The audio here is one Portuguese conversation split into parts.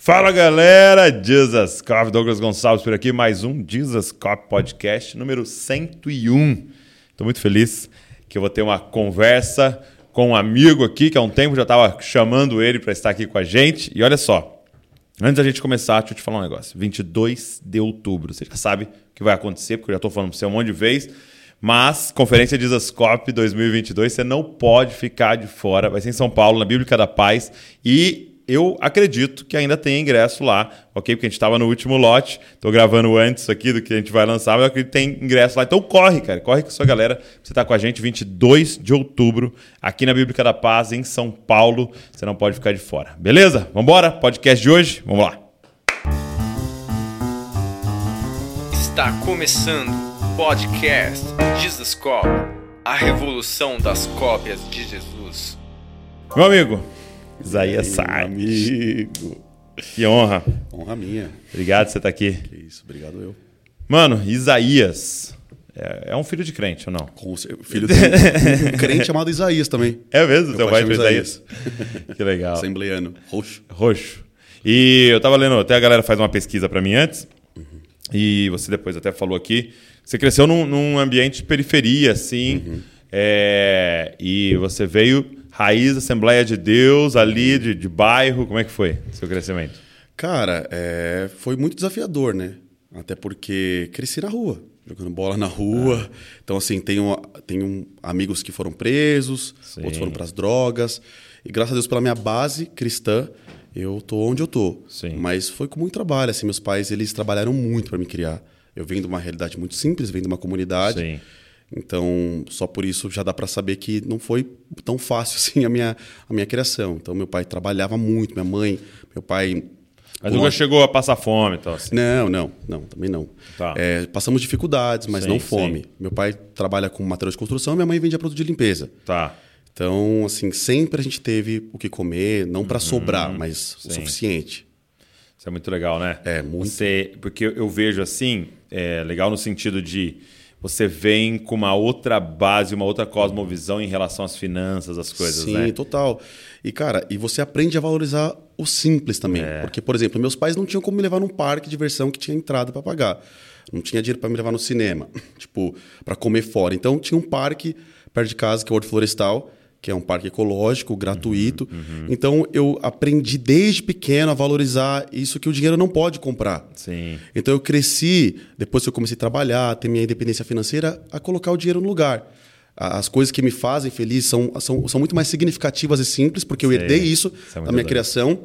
Fala galera, Jesus Cop, Douglas Gonçalves por aqui, mais um Jesus Cop Podcast número 101. Estou muito feliz que eu vou ter uma conversa com um amigo aqui que há um tempo já estava chamando ele para estar aqui com a gente. E olha só, antes da gente começar, deixa eu te falar um negócio. 22 de outubro, você já sabe o que vai acontecer, porque eu já estou falando para você um monte de vezes. Mas, Conferência Jesus Cop 2022, você não pode ficar de fora. Vai ser em São Paulo, na Bíblica da Paz. E eu acredito que ainda tem ingresso lá, ok? Porque a gente estava no último lote, estou gravando antes aqui do que a gente vai lançar, mas eu acredito que tem ingresso lá. Então corre, cara, corre com a sua galera. Você está com a gente 22 de outubro, aqui na Bíblica da Paz, em São Paulo. Você não pode ficar de fora, beleza? Vamos embora? Podcast de hoje? Vamos lá. Está começando o podcast Jesus Cop, a revolução das cópias de Jesus. Meu amigo, Isaías Sai. Amigo. Que honra. Honra minha. Obrigado por você estar aqui. Que isso, obrigado eu. Mano, Isaías é, é um filho de crente ou não? Com, filho de um, um crente chamado Isaías também. É mesmo? Meu Seu pai pai chama Isaías? que legal. Assembleiano, roxo. Roxo. E eu tava lendo, até a galera faz uma pesquisa para mim antes, e você depois até falou aqui, você cresceu num, num ambiente de periferia, assim, é, e você veio raiz Assembleia de Deus, ali de, de bairro, como é que foi seu crescimento? Cara, é, foi muito desafiador, né? Até porque cresci na rua, jogando bola na rua. Então, assim, tenho, tenho amigos que foram presos, Sim. outros foram para as drogas. E graças a Deus, pela minha base cristã, eu tô onde eu tô. Sim. Mas foi com muito trabalho. Assim, meus pais, eles trabalharam muito para me criar. Eu venho de uma realidade muito simples, venho de uma comunidade. Sim. Então, só por isso já dá para saber que não foi tão fácil assim a minha, a minha criação. Então, meu pai trabalhava muito, minha mãe, meu pai. Mas nunca chegou a passar fome e tal, assim. Não, não, não, também não. Tá. É, passamos dificuldades, mas Sim, não fome. sim. Meu pai trabalha com material de construção, minha mãe vendia produto de limpeza. Tá. Então, assim, sempre a gente teve o que comer, não para sobrar, mas o Uhum. sim. suficiente. Isso é muito legal, né? É, muito. Você, porque eu vejo assim, é legal no sentido de você vem com uma outra base, uma outra cosmovisão em relação às finanças, às coisas, Sim, né? total. E, cara, e você aprende a valorizar o simples também. É. Porque, por exemplo, meus pais não tinham como me levar num parque de diversão que tinha entrada para pagar. Não tinha dinheiro para me levar no cinema, tipo, para comer fora. Então, tinha um parque perto de casa, que é o Horto Florestal, que é um parque ecológico, gratuito. Uhum, Então, eu aprendi desde pequeno a valorizar isso que o dinheiro não pode comprar. Sim. Então eu cresci, depois que eu comecei a trabalhar, ter minha independência financeira, a colocar o dinheiro no lugar. As coisas que me fazem feliz são, são, são muito mais significativas e simples, porque eu Sei. herdei isso Isso é da minha criação,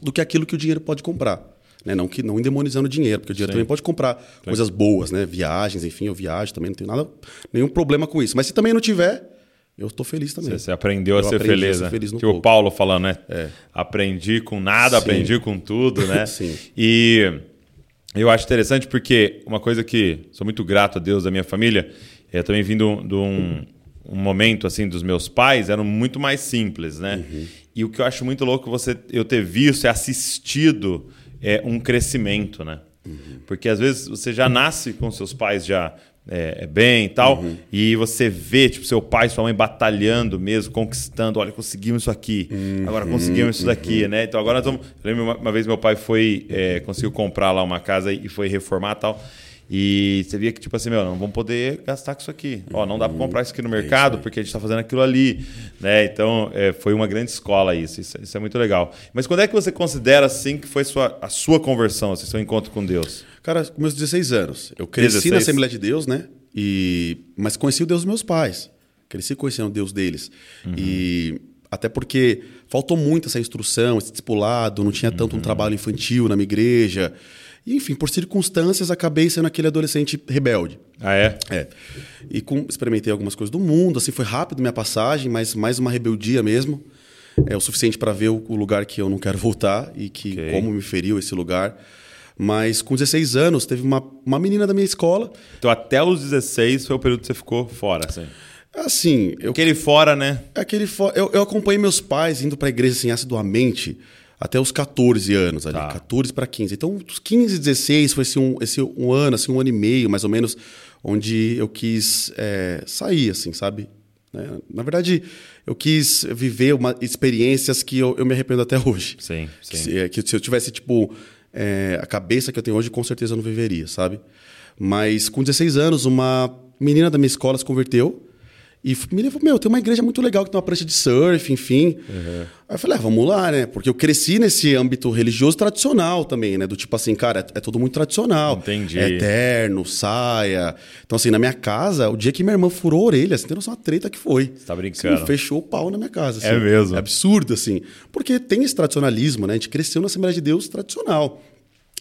do que aquilo que o dinheiro pode comprar. Né? Não, que, não endemonizando dinheiro, porque o dinheiro Sim. também pode comprar coisas boas, né? viagens, enfim, eu viajo também, não tenho nada, nenhum problema com isso. Mas se também não tiver, eu estou feliz também. Você, aprendeu a ser aprendi a feliz, ser né? feliz tipo o. Paulo falando, né? É. Aprendi com nada, Sim. aprendi com tudo, né? Sim. E eu acho interessante porque uma coisa que sou muito grato a Deus da minha família, eu também vim de um, um- momento assim dos meus pais, eram muito mais simples, né? Uhum. E o que eu acho muito louco você eu ter visto e assistido é um crescimento, né? Uhum. Porque às vezes você já nasce com seus pais já é, é bem e tal, Uhum. e você vê tipo seu pai, sua mãe batalhando mesmo, conquistando, olha, conseguimos isso aqui, agora conseguimos isso daqui, né? Então agora nós vamos. Eu lembro uma, uma vez meu pai foi é, conseguiu comprar lá uma casa e foi reformar e tal. E você via que, tipo assim, meu, não vamos poder gastar com isso aqui. Ó, não dá para comprar isso aqui no mercado porque a gente está fazendo aquilo ali. Né? Então, é, foi uma grande escola isso. Isso, isso é muito legal. Mas quando é que você considera, assim, que foi sua, a sua conversão, assim, seu encontro com Deus? Cara, com meus 16 anos. Eu cresci 16? na Assembleia de Deus, né? E... Mas conheci o Deus dos meus pais. Cresci conhecendo o Deus deles. E até porque faltou muito essa instrução, esse discipulado, não tinha tanto um trabalho infantil na minha igreja. E, enfim, por circunstâncias, acabei sendo aquele adolescente rebelde. Ah, é? É. E com- experimentei algumas coisas do mundo, assim, foi rápido minha passagem, mas mais uma rebeldia mesmo. É o suficiente para ver o, o lugar que eu não quero voltar e que Ok. como me feriu esse lugar. Mas com 16 anos, teve uma, uma menina da minha escola. Então, até os 16 foi o período que você ficou fora, assim. Assim, eu, Aquele fora, né? aquele fo- eu, eu acompanhei meus pais indo para a igreja assim, assiduamente até os 14 anos ali, Tá. 14 para 15. Então, dos 15 16 foi esse um, esse um ano, assim, um ano e meio, mais ou menos, onde eu quis é, sair, assim, sabe? Né? Na verdade, eu quis viver uma, experiências que eu, eu me arrependo até hoje. Sim, sim. Que se, que se eu tivesse, tipo, é, a cabeça que eu tenho hoje, com certeza eu não viveria, sabe? Mas com 16 anos, uma menina da minha escola se converteu e me levou, meu, tem uma igreja muito legal que tem uma prancha de surf, enfim. Uhum. Aí eu falei, ah, vamos lá, né? Porque eu cresci nesse âmbito religioso tradicional também, né? Do tipo assim, cara, é, é tudo muito tradicional. Entendi. É eterno, saia. Então, assim, na minha casa, o dia que minha irmã furou a orelha, você tem noção da treta que foi. Você tá brincando. Assim, fechou o pau na minha casa. Assim. É mesmo? É absurdo, assim. Porque tem esse tradicionalismo, né? A gente cresceu na Assembleia de Deus tradicional.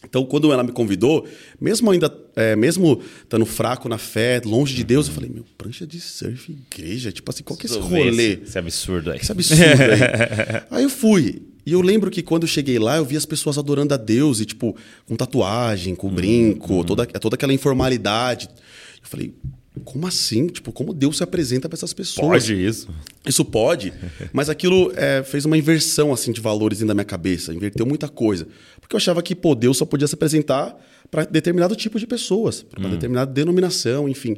Então, quando ela me convidou, mesmo ainda, é, mesmo estando fraco na fé, longe de Deus, eu falei, meu, prancha de surf, igreja, tipo assim, qual que é esse rolê? Esse absurdo aí. Esse absurdo aí. aí eu fui. E eu lembro que quando eu cheguei lá, eu vi as pessoas adorando a Deus, e tipo, com tatuagem, com brinco, uhum. toda, toda aquela informalidade. Eu falei, como assim? Tipo, como Deus se apresenta para essas pessoas? Pode isso. Isso pode, mas aquilo é, fez uma inversão assim de valores dentro da minha cabeça, inverteu muita coisa. Porque eu achava que pô, Deus só podia se apresentar para determinado tipo de pessoas, para uma hum. determinada denominação, enfim.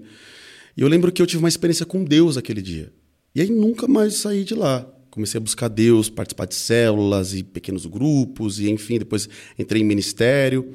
E eu lembro que eu tive uma experiência com Deus aquele dia. E aí nunca mais saí de lá. Comecei a buscar Deus, participar de células e pequenos grupos, e enfim, depois entrei em ministério.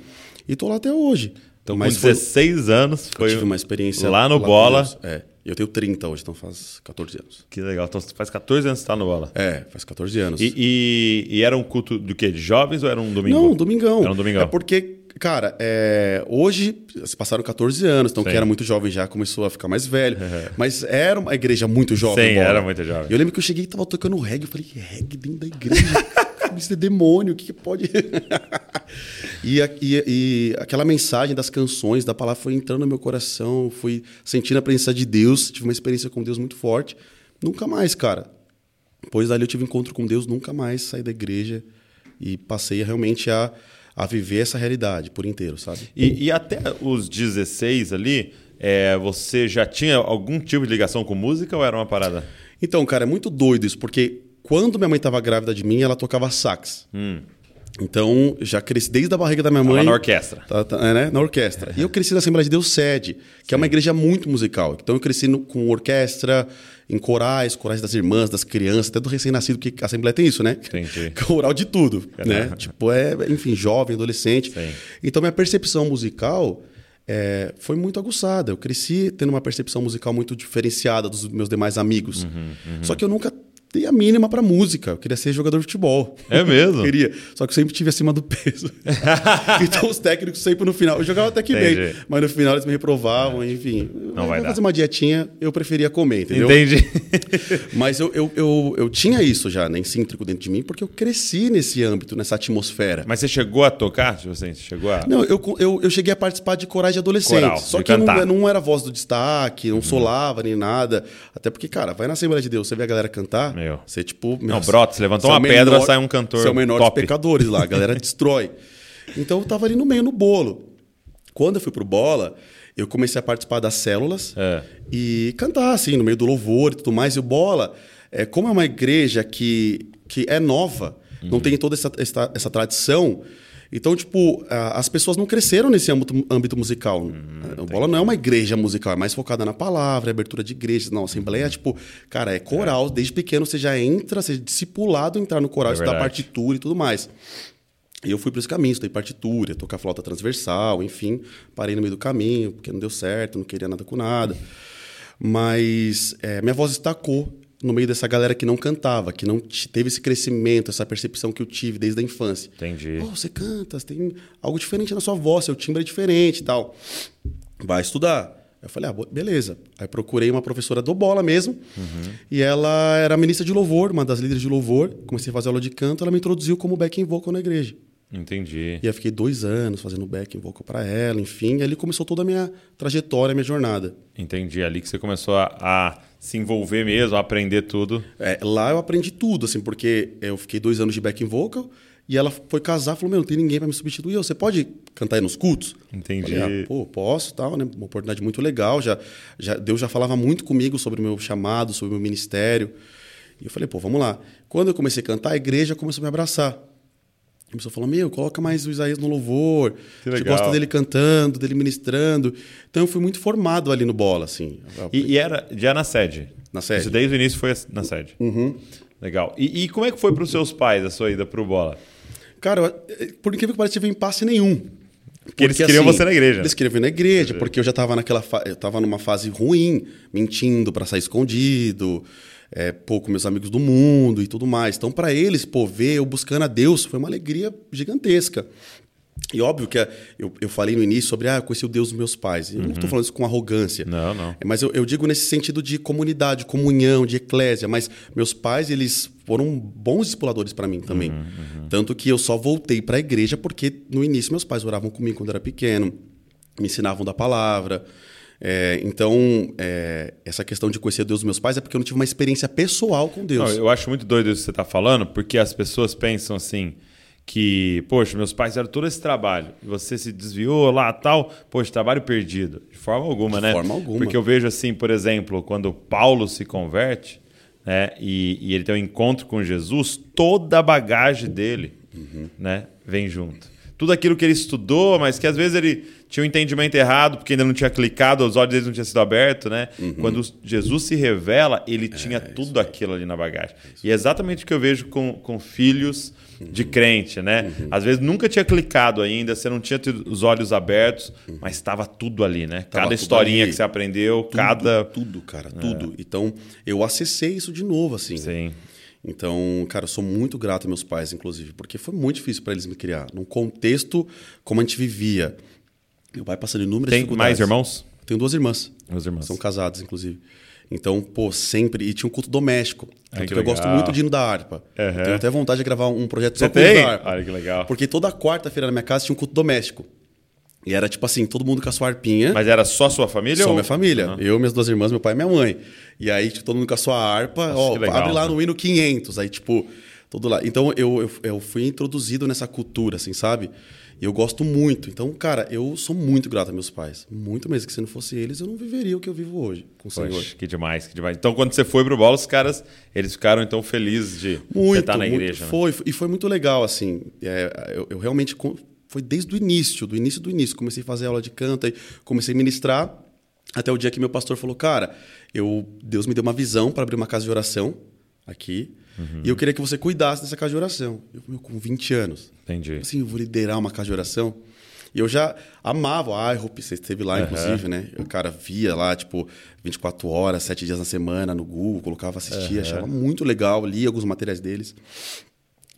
E estou lá até hoje. Então, Mas com 16 foi, anos, foi. Eu tive uma experiência. Lá no lá Bola. É. Eu tenho 30 hoje, então faz 14 anos. Que legal. Então faz 14 anos que você está no Bola. É, faz 14 anos. E, e, e, era um culto do quê? De jovens ou era um domingo? Não, domingão. Era um domingão. É porque, cara, é, hoje se passaram 14 anos, então Sim. quem era muito jovem já começou a ficar mais velho. Uhum. Mas era uma igreja muito jovem. Sim, era muito jovem. Eu lembro que eu cheguei e tava tocando reggae. Eu falei, reggae dentro da igreja? isso é demônio, o que, que pode. E, e, e, aquela mensagem das canções, da palavra, foi entrando no meu coração, fui sentindo a presença de Deus, tive uma experiência com Deus muito forte. Nunca mais, cara. Depois dali eu tive encontro com Deus, nunca mais saí da igreja e passei realmente a, a viver essa realidade por inteiro, sabe? E, e até os 16 ali, é, você já tinha algum tipo de ligação com música ou era uma parada? Então, cara, é muito doido isso, porque quando minha mãe estava grávida de mim, ela tocava sax. Hum. Então, já cresci desde a barriga da minha mãe. Tava na orquestra. Tá, tá, é, né? Na orquestra. E eu cresci na Assembleia de Deus Sede, que Sim. é uma igreja muito musical. Então, eu cresci no, com orquestra, em corais, corais das irmãs, das crianças, até do recém-nascido, que a Assembleia tem isso, né? Entendi. Coral de tudo, né? tipo, é, enfim, jovem, adolescente. Sim. Então, minha percepção musical é, foi muito aguçada. Eu cresci tendo uma percepção musical muito diferenciada dos meus demais amigos. Uhum, uhum. Só que eu nunca dei a mínima para música. Eu queria ser jogador de futebol. É mesmo? queria. Só que eu sempre tive acima do peso. então os técnicos sempre no final. Eu jogava até que Entendi. bem, mas no final eles me reprovavam, é. enfim. Não vai dar. fazer uma dietinha, eu preferia comer, entendeu? Entendi. mas eu, eu, eu, eu, tinha isso já, né, incíntrico dentro de mim, porque eu cresci nesse âmbito, nessa atmosfera. Mas você chegou a tocar? Tipo assim, você chegou a... Não, eu, eu, eu cheguei a participar de corais de adolescentes. Coral, só que não, não, era voz do destaque, não uhum. solava nem nada. Até porque, cara, vai na Assembleia de Deus, você vê a galera cantar, Meu. você, tipo, não, brota, você levantou uma menor, pedra, sai um cantor. São menores top. pecadores lá, a galera destrói. Então eu tava ali no meio, no bolo. Quando eu fui pro bola, eu comecei a participar das células é. e cantar, assim, no meio do louvor e tudo mais. E o bola, é, como é uma igreja que, que é nova, uhum. não tem toda essa, essa, essa tradição. Então, tipo, as pessoas não cresceram nesse âmbito, âmbito musical. Hum, o Bola não é uma igreja musical, é mais focada na palavra, é abertura de igrejas. Não, assembleia, tipo, cara, é coral. É. Desde pequeno você já entra, você é discipulado entrar no coral, é estudar partitura e tudo mais. E eu fui para esse caminho, estudei partitura, tocar flauta transversal, enfim. Parei no meio do caminho, porque não deu certo, não queria nada com nada. Mas é, minha voz destacou no meio dessa galera que não cantava, que não teve esse crescimento, essa percepção que eu tive desde a infância. Entendi. Oh, você canta, você tem algo diferente na sua voz, seu timbre é diferente e tal. Vai estudar. Eu falei, ah, beleza. Aí procurei uma professora do bola mesmo, uhum. e ela era ministra de louvor, uma das líderes de louvor. Comecei a fazer aula de canto, ela me introduziu como backing vocal na igreja. Entendi. E eu fiquei dois anos fazendo backing vocal para ela, enfim. E ali começou toda a minha trajetória, a minha jornada. Entendi. Ali que você começou a, a se envolver mesmo, aprender tudo. É, lá eu aprendi tudo, assim, porque eu fiquei dois anos de backing vocal e ela foi casar, falou: Meu, não tem ninguém para me substituir. Você pode cantar aí nos cultos? Entendi. Falei, ah, Pô, posso, tal, né? Uma oportunidade muito legal. Já, já, Deus já falava muito comigo sobre o meu chamado, sobre o meu ministério. E eu falei: Pô, vamos lá. Quando eu comecei a cantar, a igreja começou a me abraçar. A pessoa falou: Meu, coloca mais o Isaías no louvor. Que A gente legal. gosta dele cantando, dele ministrando. Então eu fui muito formado ali no bola, assim. E, e era já na sede? Na sede. Isso desde o início foi na sede? Legal. E, e como é que foi para os seus pais a sua ida pro bola? Cara, por incrível que pareça, tive impasse nenhum. Porque, eles queriam você na igreja. Eles queriam ver na igreja, porque eu já estava naquela fa... eu tava numa fase ruim, mentindo para sair escondido, é, pô, com meus amigos do mundo e tudo mais. Então, para eles, pô, ver eu buscando a Deus foi uma alegria gigantesca. E óbvio que é, eu, eu falei no início sobre, ah, eu conheci o Deus dos meus pais. Eu não estou falando isso com arrogância. Uhum. Não, não. Mas eu, eu digo nesse sentido de comunidade, comunhão, de eclésia. Mas meus pais, eles foram bons discipuladores para mim também. Uhum, Tanto que eu só voltei para a igreja porque no início meus pais oravam comigo quando eu era pequeno, me ensinavam da palavra. É, então, é, essa questão de conhecer Deus dos meus pais é porque eu não tive uma experiência pessoal com Deus. Não, eu acho muito doido isso que você está falando, porque as pessoas pensam assim que, poxa, meus pais fizeram todo esse trabalho e você se desviou lá tal, poxa, trabalho perdido. De forma alguma, De né? forma alguma. Porque eu vejo assim, por exemplo, quando Paulo se converte, né, e, e ele tem um encontro com Jesus, toda a bagagem dele, Uhum. né, vem junto. Tudo aquilo que ele estudou, mas que às vezes ele tinha um entendimento errado, porque ainda não tinha clicado, os olhos dele não tinham sido abertos, né? Uhum. Quando Jesus se revela, ele É, tinha tudo aquilo ali na bagagem. E é exatamente o que eu vejo com, com filhos Uhum. de crente, né? Às vezes nunca tinha clicado ainda, você não tinha tido os olhos abertos, mas estava tudo ali, né? Uhum. Tava cada historinha que você aprendeu, Tudo, cada. Tudo, cara, tudo. Então, eu acessei isso de novo, assim. Sim. Então, cara, eu sou muito grato aos meus pais, inclusive, porque foi muito difícil para eles me criar. Num contexto como a gente vivia. Meu pai passando inúmeras Tem dificuldades. mais irmãos? Tenho duas irmãs. Duas irmãs. São casadas, inclusive. Então, pô, sempre. E tinha um culto doméstico. Ai, que eu gosto muito de hino da harpa. Uhum. Tenho até vontade de gravar um projeto Você só com hino tem? da harpa. Olha que legal. Porque toda quarta-feira na minha casa tinha um culto doméstico. E era tipo assim, todo mundo com a sua harpinha. Mas era só sua família? Só ou... minha família. Aham. Eu, minhas duas irmãs, meu pai e minha mãe. E aí, tipo, todo mundo com a sua harpa. Nossa, ó, legal, abre lá né? no hino 500. Aí, tipo, todo lá. Então, eu, eu, eu fui introduzido nessa cultura, assim, sabe? E eu gosto muito. Então, cara, eu sou muito grato a meus pais. Muito mesmo. Que se não fosse eles, eu não viveria o que eu vivo hoje com o Senhor. Poxa, que demais, que demais. Então, quando você foi pro bola, os caras, eles ficaram então felizes de você Muito, estar na muito. igreja, né? Foi, e foi muito legal, assim. É, eu, eu realmente. Foi desde o início, do início do início. Comecei a fazer aula de canto, comecei a ministrar. Até o dia que meu pastor falou: Cara, eu, Deus me deu uma visão para abrir uma casa de oração aqui. Uhum. E eu queria que você cuidasse dessa casa de oração. Eu, meu, com 20 anos. Entendi. Assim, eu vou liderar uma casa de oração. E eu já amava a iHope, você esteve lá, inclusive, né? Eu, cara, via lá, tipo, 24 horas, 7 dias na semana no Google, colocava, assistia, achava muito legal, li alguns materiais deles.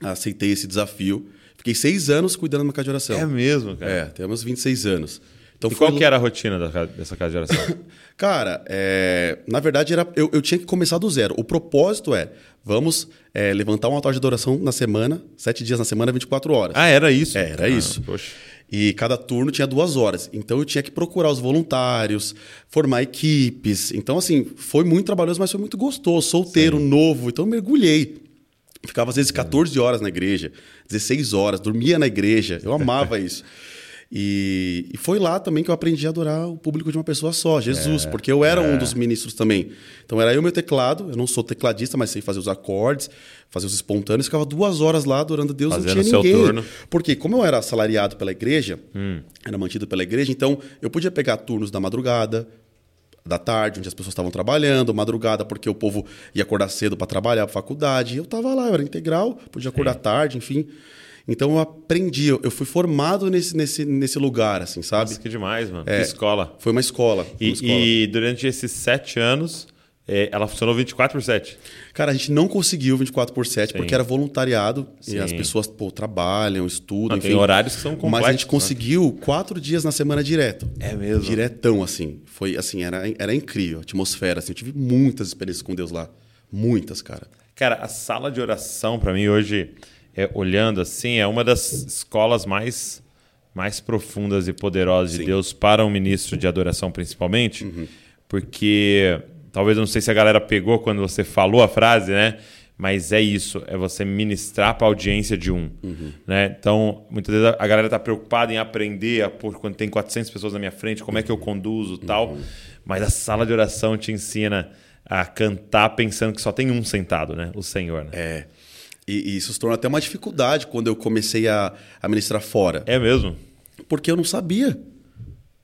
Aceitei esse desafio. Fiquei seis anos cuidando de uma casa de oração. É mesmo, cara. É, temos 26 anos. Então E qual que era a rotina da dessa casa de oração? Cara, é, na verdade era, eu, eu tinha que começar do zero. O propósito é, vamos é, levantar um altar de adoração na semana, sete dias na semana, 24 horas. ah, era isso? É, era Ah, isso. Poxa. E cada turno tinha duas horas. Então eu tinha que procurar os voluntários, formar equipes. Então, assim, foi muito trabalhoso, mas foi muito gostoso. Solteiro, novo. Então eu mergulhei. Ficava às vezes 14 horas na igreja, 16 horas, dormia na igreja. Eu amava isso. E, e foi lá também que eu aprendi a adorar o público de uma pessoa só, Jesus, É, porque eu era um dos ministros também. Então era eu meu teclado, eu não sou tecladista, mas sei fazer os acordes, fazer os espontâneos, ficava duas horas lá adorando a Deus, Fazendo não tinha seu ninguém. turno. Porque como eu era assalariado pela igreja, Hum. era mantido pela igreja, então eu podia pegar turnos da madrugada, da tarde, onde as pessoas estavam trabalhando, madrugada, porque o povo ia acordar cedo para trabalhar, para faculdade. E eu estava lá, eu era integral, podia acordar tarde, enfim. Então eu aprendi, eu fui formado nesse, nesse, nesse lugar, assim, sabe? Nossa, que demais, mano. É. Que escola. Foi uma escola. foi E, uma escola. e durante esses sete anos, eh, ela funcionou 24 por 7. Cara, a gente não conseguiu 24 por 7 Sim. porque era voluntariado Sim. e as pessoas pô, trabalham, estudam, Ah, enfim. tem horários que são Mas a complexos, gente né? conseguiu quatro dias na semana direto. É mesmo? Diretão, assim. Foi assim, era, era incrível. A atmosfera, assim. Eu tive muitas experiências com Deus lá. Muitas, cara. Cara, a sala de oração, para mim, hoje, é, olhando assim, é uma das escolas mais, mais profundas e poderosas de Sim. Deus para um ministro de adoração, principalmente. Porque, talvez, eu não sei se a galera pegou quando você falou a frase, né? Mas é isso, é você ministrar para a audiência de um. Né? Então, muitas vezes a galera está preocupada em aprender, a, pô, quando tem 400 pessoas na minha frente, como é que eu conduzo tal. Mas a sala de oração te ensina a cantar pensando que só tem um sentado, né? O Senhor. Né? É. E, e isso se tornou até uma dificuldade quando eu comecei a, a ministrar fora. É mesmo? Porque eu não sabia.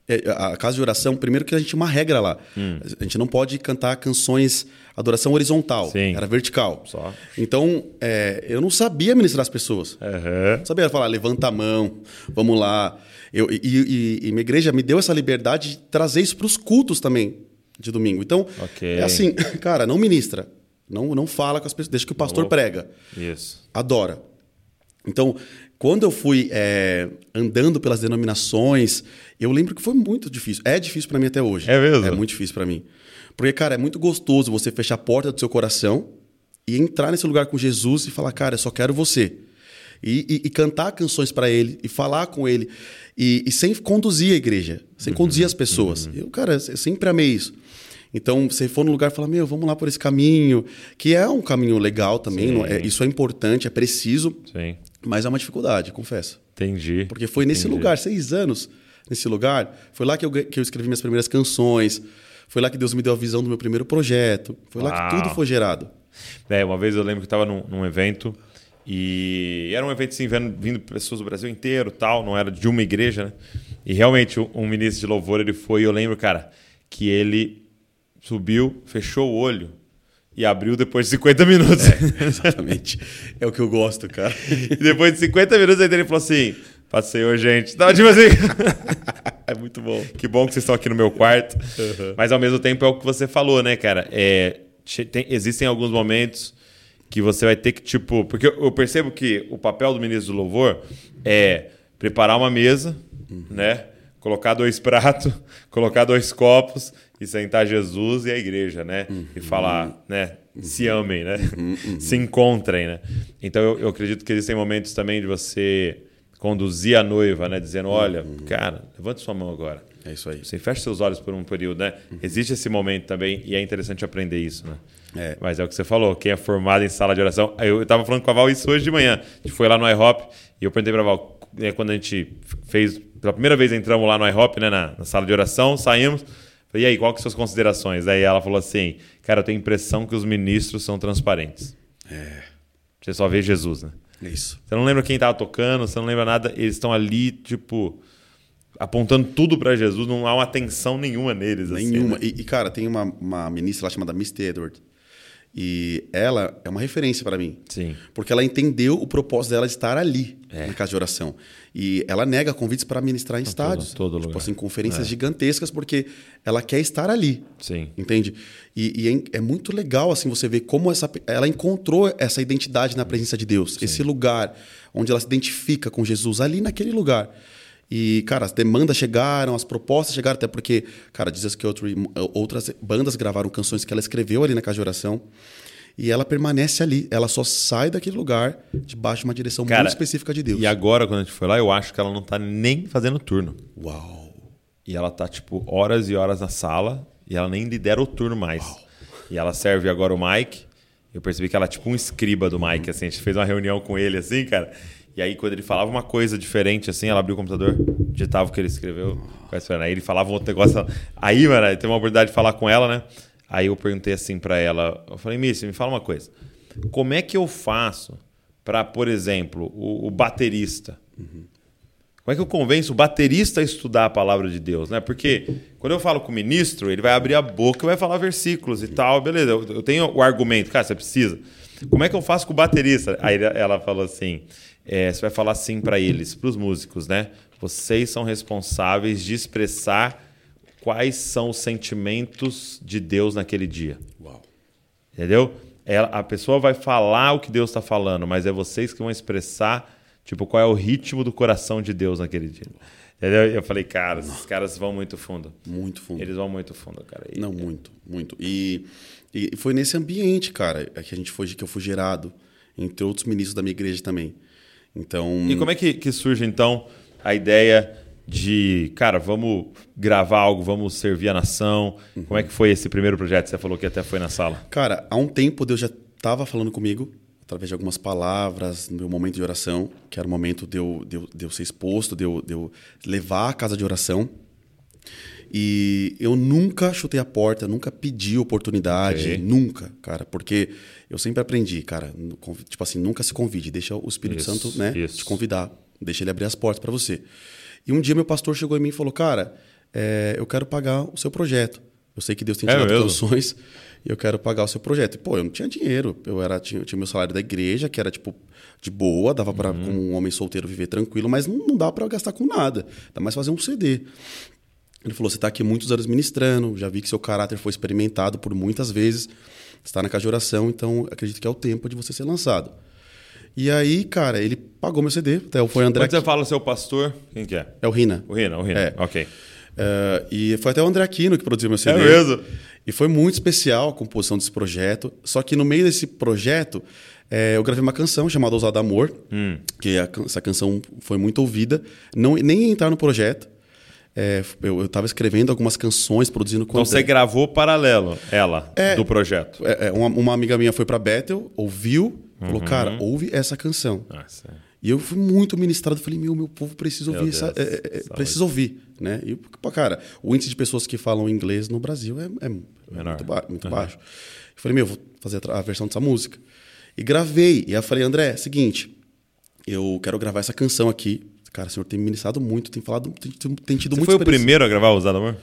É, A casa de oração, primeiro que a gente tinha uma regra lá. Hum. A gente não pode cantar canções, adoração horizontal. Sim. Era vertical. Só. Então, é, eu não sabia ministrar as pessoas. Não sabia falar, levanta a mão, vamos lá. Eu, e, e, e minha igreja me deu essa liberdade de trazer isso para os cultos também, de domingo. Então, Ok. é assim, cara, não ministra. Não, não fala com as pessoas, deixa que o pastor Opa. prega. Isso. Adora. Então, quando eu fui é, andando pelas denominações, eu lembro que foi muito difícil. É difícil para mim até hoje. É mesmo? É muito difícil para mim. Porque, cara, é muito gostoso você fechar a porta do seu coração e entrar nesse lugar com Jesus e falar, cara, eu só quero você. E, e- e cantar canções para ele, e falar com ele, e, e sem conduzir a igreja, sem conduzir as pessoas. Eu, cara, eu sempre amei isso. Então, você for no lugar e falar, meu, vamos lá por esse caminho, que é um caminho legal também, é- isso é importante, é preciso, Sim. Mas é uma dificuldade, confesso. Entendi. Porque foi nesse Entendi. lugar, seis anos nesse lugar, foi lá que eu, que eu escrevi minhas primeiras canções, foi lá que Deus me deu a visão do meu primeiro projeto, foi lá Uau. que tudo foi gerado. É, uma vez eu lembro que eu estava num, num evento e era um evento assim, vendo, vindo pessoas do Brasil inteiro tal, não era de uma igreja, né? E realmente um, ministro de louvor ele foi, e eu lembro, cara, que ele subiu, fechou o olho e abriu depois de 50 minutos. Exatamente. é o que eu gosto, cara. E depois de 50 minutos aí ele falou assim: do Senhor, gente. Tava tipo assim. É muito bom. Que bom que vocês estão aqui no meu quarto. Mas ao mesmo tempo é o que você falou, né, cara? É, tem- existem alguns momentos que você vai ter que, tipo. Porque eu percebo que o papel do ministro do louvor é preparar uma mesa, né? Colocar dois pratos, colocar dois copos e sentar Jesus e a igreja, né? E falar, né? Se amem, né? Se encontrem, né? Então eu, eu acredito que existem momentos também de você conduzir a noiva, né? Dizendo, olha, cara, levante sua mão agora. É isso aí. Você fecha seus olhos por um período, né? Existe esse momento também e é interessante aprender isso, né? É. Mas é o que você falou, quem é formado em sala de oração. Eu estava falando com a Val isso hoje de manhã. A gente foi lá no IHOP e eu perguntei para a Val, né, quando a gente fez, pela primeira vez entramos lá no IHOP, né, na, na sala de oração, saímos. Falei, e aí, qual que são suas considerações? Aí ela falou assim, cara, eu tenho a impressão que os ministros são transparentes. É, Você só vê Jesus, né? é isso. Você não lembra quem tava tocando, você não lembra nada, eles estão ali, tipo, apontando tudo para Jesus, não há uma atenção nenhuma neles. assim, Nenhuma. né? E, e, cara, tem uma, uma ministra lá chamada Misty Edward. E ela é uma referência para mim. Sim. Porque ela entendeu o propósito dela de estar ali, É. na casa de oração. E ela nega convites para ministrar em estádios. todo tipo lugar. assim, conferências gigantescas, porque ela quer estar ali. Sim. Entende? E, e é, é muito legal assim você ver como essa, ela encontrou essa identidade na presença de Deus, esse lugar onde ela se identifica com Jesus ali naquele lugar. E, cara, as demandas chegaram, as propostas chegaram, até porque, cara, Jesus Country, outras bandas gravaram canções que ela escreveu ali na casa de oração. E ela permanece ali, ela só sai daquele lugar debaixo de uma direção Cara, muito específica de Deus. E agora, quando a gente foi lá, eu acho que ela não tá nem fazendo turno. Uau! E ela tá, tipo, horas e horas na sala e ela nem lidera o turno mais. E ela serve agora o Mike. Eu percebi que ela é tipo um escriba do Mike, assim. A gente fez uma reunião com ele, assim, cara. E aí, quando ele falava uma coisa diferente, assim, ela abriu o computador, digitava o que ele escreveu. Aí ele falava um outro negócio. Aí, mano, teve uma oportunidade de falar com ela, né? Aí eu perguntei assim pra ela, eu falei, Missy, me fala uma coisa. Como é que eu faço pra, por exemplo, o, o baterista como é que eu convenço o baterista a estudar a palavra de Deus, né? Porque quando eu falo com o ministro, ele vai abrir a boca e vai falar versículos e tal, beleza. Eu, eu tenho o argumento, cara, você precisa. Como é que eu faço com o baterista? Aí ela falou assim: é, você vai falar assim para eles, para os músicos, né? Vocês são responsáveis de expressar quais são os sentimentos de Deus naquele dia. Uau! Entendeu? Ela, a pessoa vai falar o que Deus está falando, mas é vocês que vão expressar, tipo, qual é o ritmo do coração de Deus naquele dia. Entendeu? Eu falei, cara, esses caras vão muito fundo. Muito fundo. Eles vão muito fundo, cara. E- Não, muito, muito. E, e foi nesse ambiente, cara, que a gente foi, que eu fui gerado, entre outros ministros da minha igreja também. Então, E como é que, que surge, então, a ideia de, cara, vamos gravar algo, vamos servir a nação? Como é que foi esse primeiro projeto? Você falou que até foi na sala. cara, há um tempo Deus já estava falando comigo, através de algumas palavras, no meu momento de oração, que era o momento de eu, de eu, de eu ser exposto, de eu, de eu levar a casa de oração. E eu nunca chutei a porta, nunca pedi oportunidade, Ok. nunca, cara, porque eu sempre aprendi, cara, tipo assim, nunca se convide, deixa o Espírito Isso, Santo, né, isso. te convidar, deixa ele abrir as portas para você. E um dia meu pastor chegou em mim e falou, cara, é, eu quero pagar o seu projeto. Eu sei que Deus tem te É dado canções e eu quero pagar o seu projeto. E, pô, eu não tinha dinheiro, eu era tinha, eu tinha meu salário da igreja, que era tipo de boa, dava para Uhum. como um homem solteiro viver tranquilo, mas não, não dava para gastar com nada, ainda mais fazer um CD. Ele falou: Você está aqui muitos anos ministrando, já vi que seu caráter foi experimentado por muitas vezes, está na casa de oração, então acredito que é o tempo de você ser lançado. E aí, cara, ele pagou meu CD, até foi o André. Quando você fala seu pastor, quem que é? É o Rina. O Rina, o Rina. É. Ok. É, e foi até o André Aquino que produziu meu CD. É mesmo? E foi muito especial a composição desse projeto. Só que no meio desse projeto, é, eu gravei uma canção chamada Ousado Amor, Hum. que a can- essa canção foi muito ouvida. Não, nem ia entrar no projeto. É, eu estava escrevendo algumas canções, produzindo com Então você gravou paralelo, ela, É. do projeto. É, é, uma, uma amiga minha foi pra Bethel, ouviu, falou, Uhum. cara, ouve essa canção. Nossa. E eu fui muito ministrado, falei, meu, meu povo precisa ouvir essa, é, é, é, precisa ouvir, né? E, pô, cara, o índice de pessoas que falam inglês no Brasil é, muito, ba- muito baixo. Eu falei, meu, vou fazer a versão dessa música. E gravei. E aí eu falei, André, seguinte, eu quero gravar essa canção aqui. Cara, o senhor tem ministrado muito, tem falado, tem, tem- tido Você muito foi o primeiro a gravar Ousado Amor?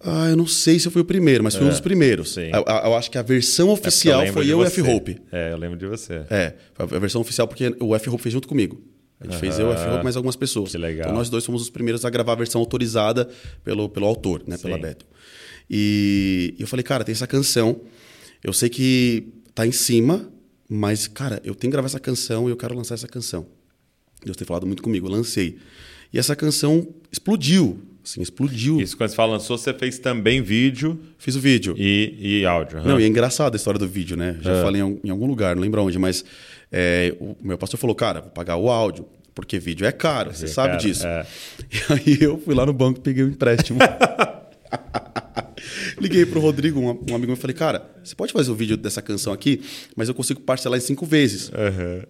Ah, eu não sei se eu fui o primeiro, mas fui um dos primeiros. sim. Eu, eu acho que a versão É oficial lembro foi de eu e o. F-Hope. É, eu lembro de você. É, foi a versão oficial porque o F-Hope fez junto comigo. A gente fez eu, o F-Hope mais algumas pessoas. Que legal. Então nós dois fomos os primeiros a gravar a versão autorizada pelo, pelo autor, né? Pela Sim. Beto. E eu falei, cara, tem essa canção. Eu sei que tá em cima, mas, cara, eu tenho que gravar essa canção e eu quero lançar essa canção. Deus tem falado muito comigo, lancei. E essa canção explodiu. Assim, explodiu. Isso, quando você fala lançou, você fez também vídeo Fiz o vídeo. e, e áudio. aham. Não, e é engraçado a história do vídeo, né? Já É. falei em, algum lugar, não lembro onde, mas é, o meu pastor falou, cara, vou pagar o áudio, porque vídeo é caro, você É sabe disso. é. E aí eu fui lá no banco e peguei o empréstimo. Liguei pro Rodrigo, um, um amigo meu, e falei, cara, você pode fazer o vídeo dessa canção aqui, mas eu consigo parcelar em cinco vezes. Aham.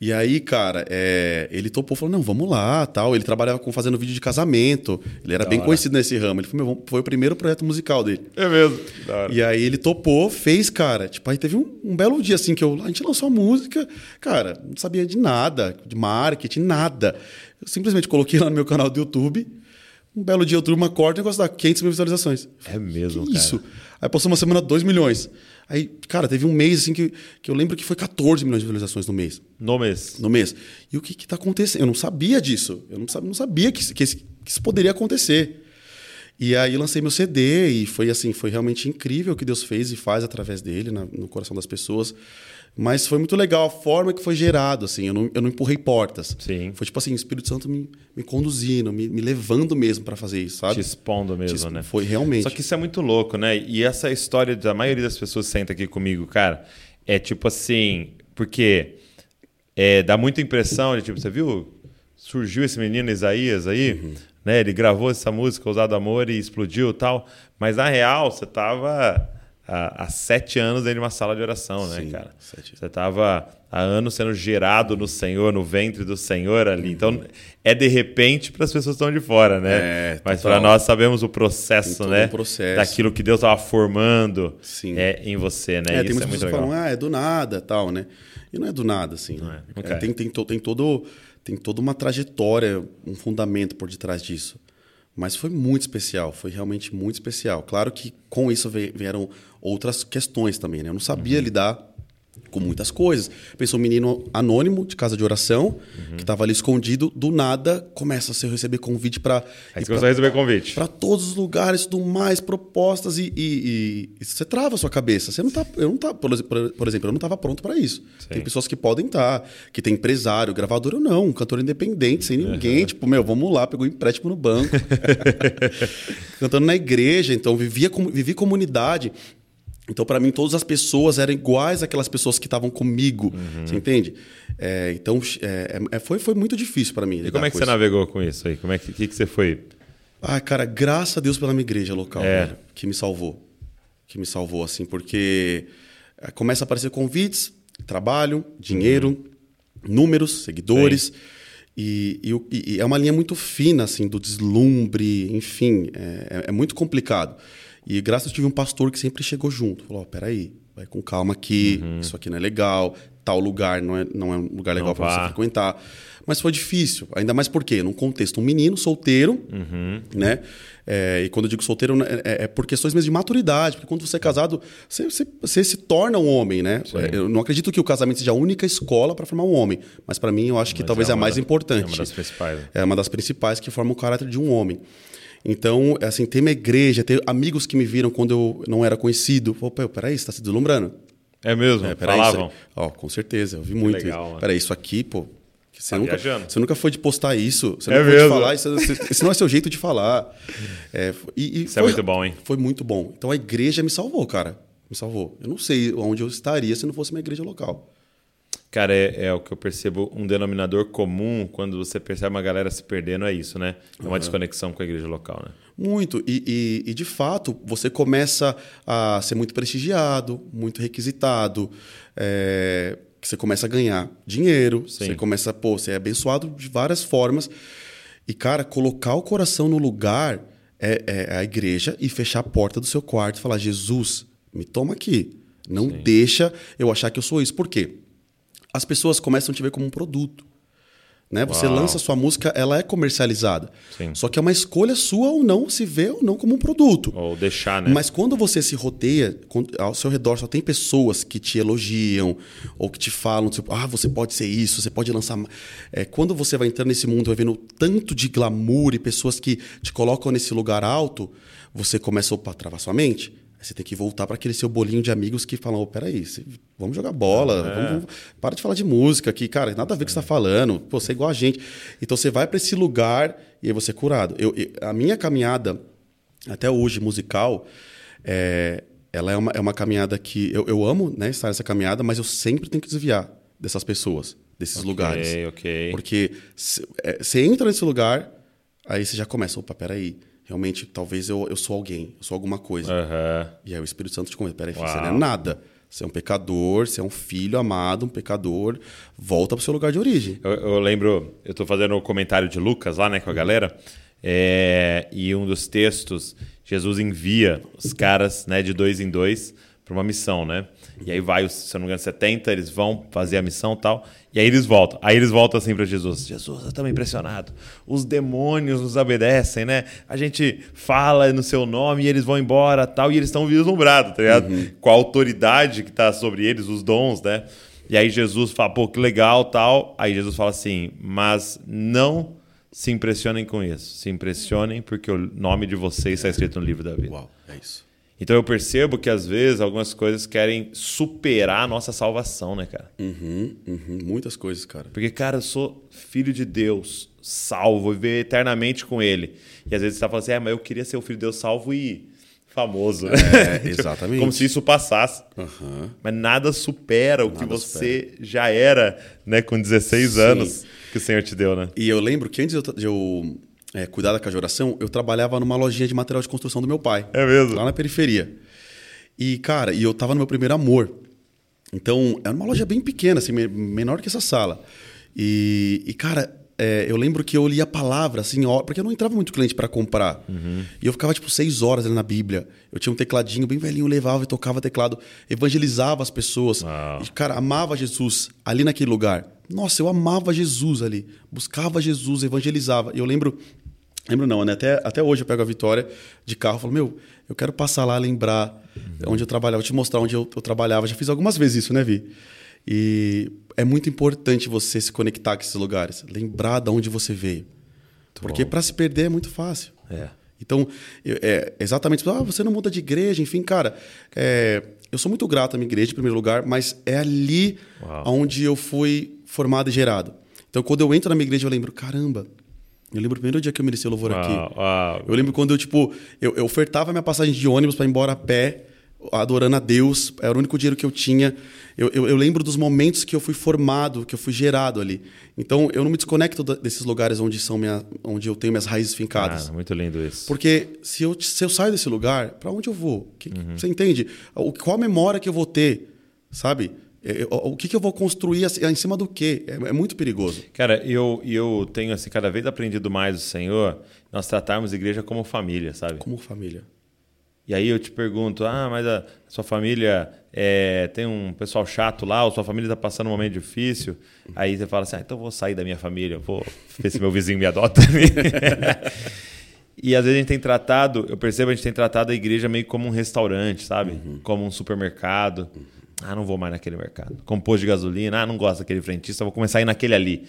E aí, cara, é, ele topou, falou, não, vamos lá, tal. Ele trabalhava com fazendo vídeo de casamento, ele era bem hora. conhecido nesse ramo. Ele foi, meu, foi o primeiro projeto musical dele. É mesmo. Da. E aí ele topou, fez, cara. Tipo, aí teve um, um belo dia assim que eu, a gente lançou a música, cara, não sabia de nada, de marketing, nada. Eu simplesmente coloquei lá no meu canal do YouTube. Um belo dia eu turma uma corda e o negócio dá 500 mil visualizações. É mesmo, que cara. isso? Aí passou uma semana 2 milhões. Aí, cara, teve um mês assim que, que eu lembro que foi 14 milhões de visualizações no mês No mês. no mês. E o que está acontecendo? Eu não sabia disso. Eu não sabia, não sabia que, isso- que, que isso poderia acontecer. E aí lancei meu CD e foi assim, foi realmente incrível o que Deus fez e faz através dele na- no coração das pessoas. Mas foi muito legal a forma que foi gerado, assim. Eu não, eu não empurrei portas. Sim. Foi tipo assim, o Espírito Santo me, me conduzindo, me, me levando mesmo para fazer isso, sabe? Te expondo mesmo, Te- né? Foi realmente. Só que isso é muito louco, né? E essa história da maioria das pessoas que senta aqui comigo, cara, é tipo assim, porque é, dá muita impressão de tipo, você viu? Surgiu esse menino Isaías aí, Uhum. né? Ele gravou essa música, Ousado Amor, e explodiu e tal. Mas na real, você tava há, há sete anos dentro de uma sala de oração, né, Sim, cara? sete. Você tava há anos sendo gerado no Senhor, no ventre do Senhor Uhum. ali. Então, é de repente para as pessoas que estão de fora, né? É, Mas para nós sabemos o processo, né? um processo. Daquilo que Deus estava formando Sim. é, em você, né? É, tem muitas é pessoas que falam, ah, é do nada, tal, né? E não é do nada, assim. é, nunca É, é. tem, tem, to- tem todo, tem toda uma trajetória, um fundamento por detrás disso. Mas foi muito especial, foi realmente muito especial. Claro que com isso vieram outras questões também, né? Eu não Uhum. sabia lidar com muitas coisas. Pensou um menino anônimo de casa de oração, Uhum. que estava ali escondido, do nada começa a receber convite para Aí você receber convite. para todos os lugares, tudo mais, propostas e, e- e- você trava a sua cabeça. Você não tá, eu não tá, por, por- exemplo, eu não estava pronto para isso. Tem pessoas que podem estar, que tem empresário, gravador ou não, um cantor independente, sem ninguém, tipo, meu, vamos lá, pegou um empréstimo no banco. Cantando na igreja, então vivia com- vivi comunidade. Então, para mim, todas as pessoas eram iguais àquelas pessoas que estavam comigo. Uhum. Você entende? É, então, é, é, foi, foi muito difícil para mim. E como é que você navegou com isso aí? Como é que, que, que você foi? Ah, cara, graças a Deus pela minha igreja local, É. velho, que me salvou. Que me salvou, assim, porque eh, começa a aparecer convites, trabalho, dinheiro, números, seguidores. E, e e- é uma linha muito fina, assim, do deslumbre, enfim, é, é- é muito complicado. E graças a Deus tive um pastor que sempre chegou junto. Falou, ó, peraí, vai com calma aqui, isso aqui não é legal, tal lugar não é, não é um lugar legal para você frequentar. Mas foi difícil, ainda mais porque, num contexto, um menino solteiro, né? É, e quando eu digo solteiro, né, é, é por questões mesmo de maturidade, porque quando você é casado, você, você- você se torna um homem, né? É, Eu não acredito que o casamento seja a única escola para formar um homem, mas para mim eu acho que Mas talvez é, a mais da- importante. É uma das principais. né? É uma das principais que formam o caráter de um homem. Então, assim, ter uma igreja, ter amigos que me viram quando eu não era conhecido. Pô, peraí, você tá se deslumbrando? É mesmo? É, peraí, Falavam. Ó, com certeza, eu vi muito legal, isso. mano. Peraí, isso aqui, pô. Você, Tá nunca, viajando. você nunca foi de postar isso, você É não foi de mesmo? falar, isso, você- esse não é seu jeito de falar. É, e, e Isso é foi- muito bom, hein? Foi muito bom. Então a igreja me salvou, cara. Me salvou. Eu não sei onde eu estaria se não fosse uma igreja local. Cara, é, é o que eu percebo um denominador comum quando você percebe uma galera se perdendo, é isso, né? É uma desconexão com a igreja local, né? Muito. E, e- e, de fato, você começa a ser muito prestigiado, muito requisitado. é, você começa a ganhar dinheiro, Sim. você começa, pô, você é abençoado de várias formas. E, cara, colocar o coração no lugar é, é a igreja e fechar a porta do seu quarto e falar: Jesus, me toma aqui. Não deixa eu achar que eu sou isso. Por quê? As pessoas começam a te ver como um produto. Né? Você Uau. lança sua música, ela é comercializada. Sim. Só que é uma escolha sua ou não se ver ou não como um produto. Ou deixar, né? Mas quando você se rodeia, ao seu redor só tem pessoas que te elogiam ou que te falam, tipo, ah, você pode ser isso, você pode lançar. ma-". É, quando você vai entrando nesse mundo, vai vendo tanto de glamour e pessoas que te colocam nesse lugar alto, você começa a travar sua mente. Aí você tem que voltar para aquele seu bolinho de amigos que falam: oh, peraí, vamos jogar bola, vamos, vamos- para de falar de música aqui, cara, nada a ver com o que você está falando, pô, você é igual a gente. Então você vai para esse lugar e aí você é curado. Eu, eu- a minha caminhada até hoje musical, é, ela é uma, é uma caminhada que eu, eu amo né, estar nessa caminhada, mas eu sempre tenho que desviar dessas pessoas, desses lugares. Ok, ok. Porque se- é, você entra nesse lugar, aí você já começa, opa, peraí, realmente, talvez eu, eu sou alguém, eu sou alguma coisa. Aham. E aí o Espírito Santo te convence, peraí, você não é nada. Você é um pecador, você é um filho amado, um pecador, volta pro seu lugar de origem. Eu, eu lembro, eu tô fazendo o comentário de Lucas lá, né, com a galera, é, e um dos textos, Jesus envia os caras, né, de dois em dois para uma missão, né? E aí vai, se eu não me engano, 70, eles vão fazer a missão e tal, e aí eles voltam. Aí eles voltam assim para Jesus. Jesus, eu estamos impressionado. Os demônios nos obedecem, né? A gente fala no seu nome e eles vão embora tal, e eles estão vislumbrados, tá ligado? Com a autoridade que tá sobre eles, os dons, né? E aí Jesus fala, pô, que legal, tal. Aí Jesus fala assim, mas não se impressionem com isso. Se impressionem porque o nome de vocês está escrito no livro da vida. Uau, é isso. Então eu percebo que às vezes algumas coisas querem superar a nossa salvação, né, cara? Uhum, uhum, muitas coisas, cara. Porque, cara, eu sou filho de Deus, salvo, viver eternamente com Ele. E às vezes você tá falando assim, é, mas eu queria ser o filho de Deus salvo e famoso. né? É, exatamente. Como se isso passasse. Aham. Mas nada supera o que você já era, né, com 16 Sim. anos que o Senhor te deu, né? E eu lembro que antes eu, eu, é, cuidar da cajoração, eu trabalhava numa lojinha de material de construção do meu pai. É mesmo? Lá na periferia. E, cara, e eu tava no meu primeiro amor. Então, era uma loja bem pequena, assim, me- menor que essa sala. E, e, cara, é, eu lembro que eu lia a palavra, assim, ó, porque eu não entrava muito cliente para comprar. E eu ficava, tipo, seis horas ali na Bíblia. Eu tinha um tecladinho bem velhinho, levava e tocava teclado, evangelizava as pessoas. E, cara, amava Jesus ali naquele lugar. Nossa, eu amava Jesus ali. Buscava Jesus, evangelizava. E eu lembro Lembro não, né? Até, até hoje eu pego a Vitória de carro e falo, meu, eu quero passar lá, lembrar onde eu trabalhava, te mostrar onde eu, eu trabalhava. Já fiz algumas vezes isso, né, Vi? E é muito importante você se conectar com esses lugares, lembrar de onde você veio. Porque para se perder é muito fácil. É. Então, é exatamente, ah, você não muda de igreja, enfim, cara, é, eu sou muito grato à minha igreja, em primeiro lugar, mas é ali Uau. onde eu fui formado e gerado. Então, quando eu entro na minha igreja, eu lembro, caramba, eu lembro o primeiro dia que eu mereci o louvor aqui. Uau, uau. Eu lembro quando eu, tipo, eu, eu ofertava minha passagem de ônibus para ir embora a pé, adorando a Deus, era o único dinheiro que eu tinha. Eu, eu, eu lembro dos momentos que eu fui formado, que eu fui gerado ali. Então, eu não me desconecto desses lugares onde, são minha, onde eu tenho minhas raízes fincadas. Ah, muito lindo isso. Porque se eu, se eu saio desse lugar, para onde eu vou? Que- Uhum. Você entende? O, qual a memória que eu vou ter? Sabe? É, O que, que eu vou construir assim, em cima do quê? É, é muito perigoso. Cara, eu, eu tenho assim, cada vez aprendido mais do Senhor, nós tratarmos a igreja como família, sabe? Como família. E aí eu te pergunto, ah, mas a sua família é, tem um pessoal chato lá, ou sua família está passando um momento difícil. Aí você fala assim, ah, então eu vou sair da minha família, vou ver se meu vizinho me adota. e às vezes a gente tem tratado, eu percebo, a gente tem tratado a igreja meio como um restaurante, sabe? Uhum. Como um supermercado. Ah, não vou mais naquele mercado. Como posto de gasolina, ah, não gosto daquele frentista, vou começar a ir naquele ali.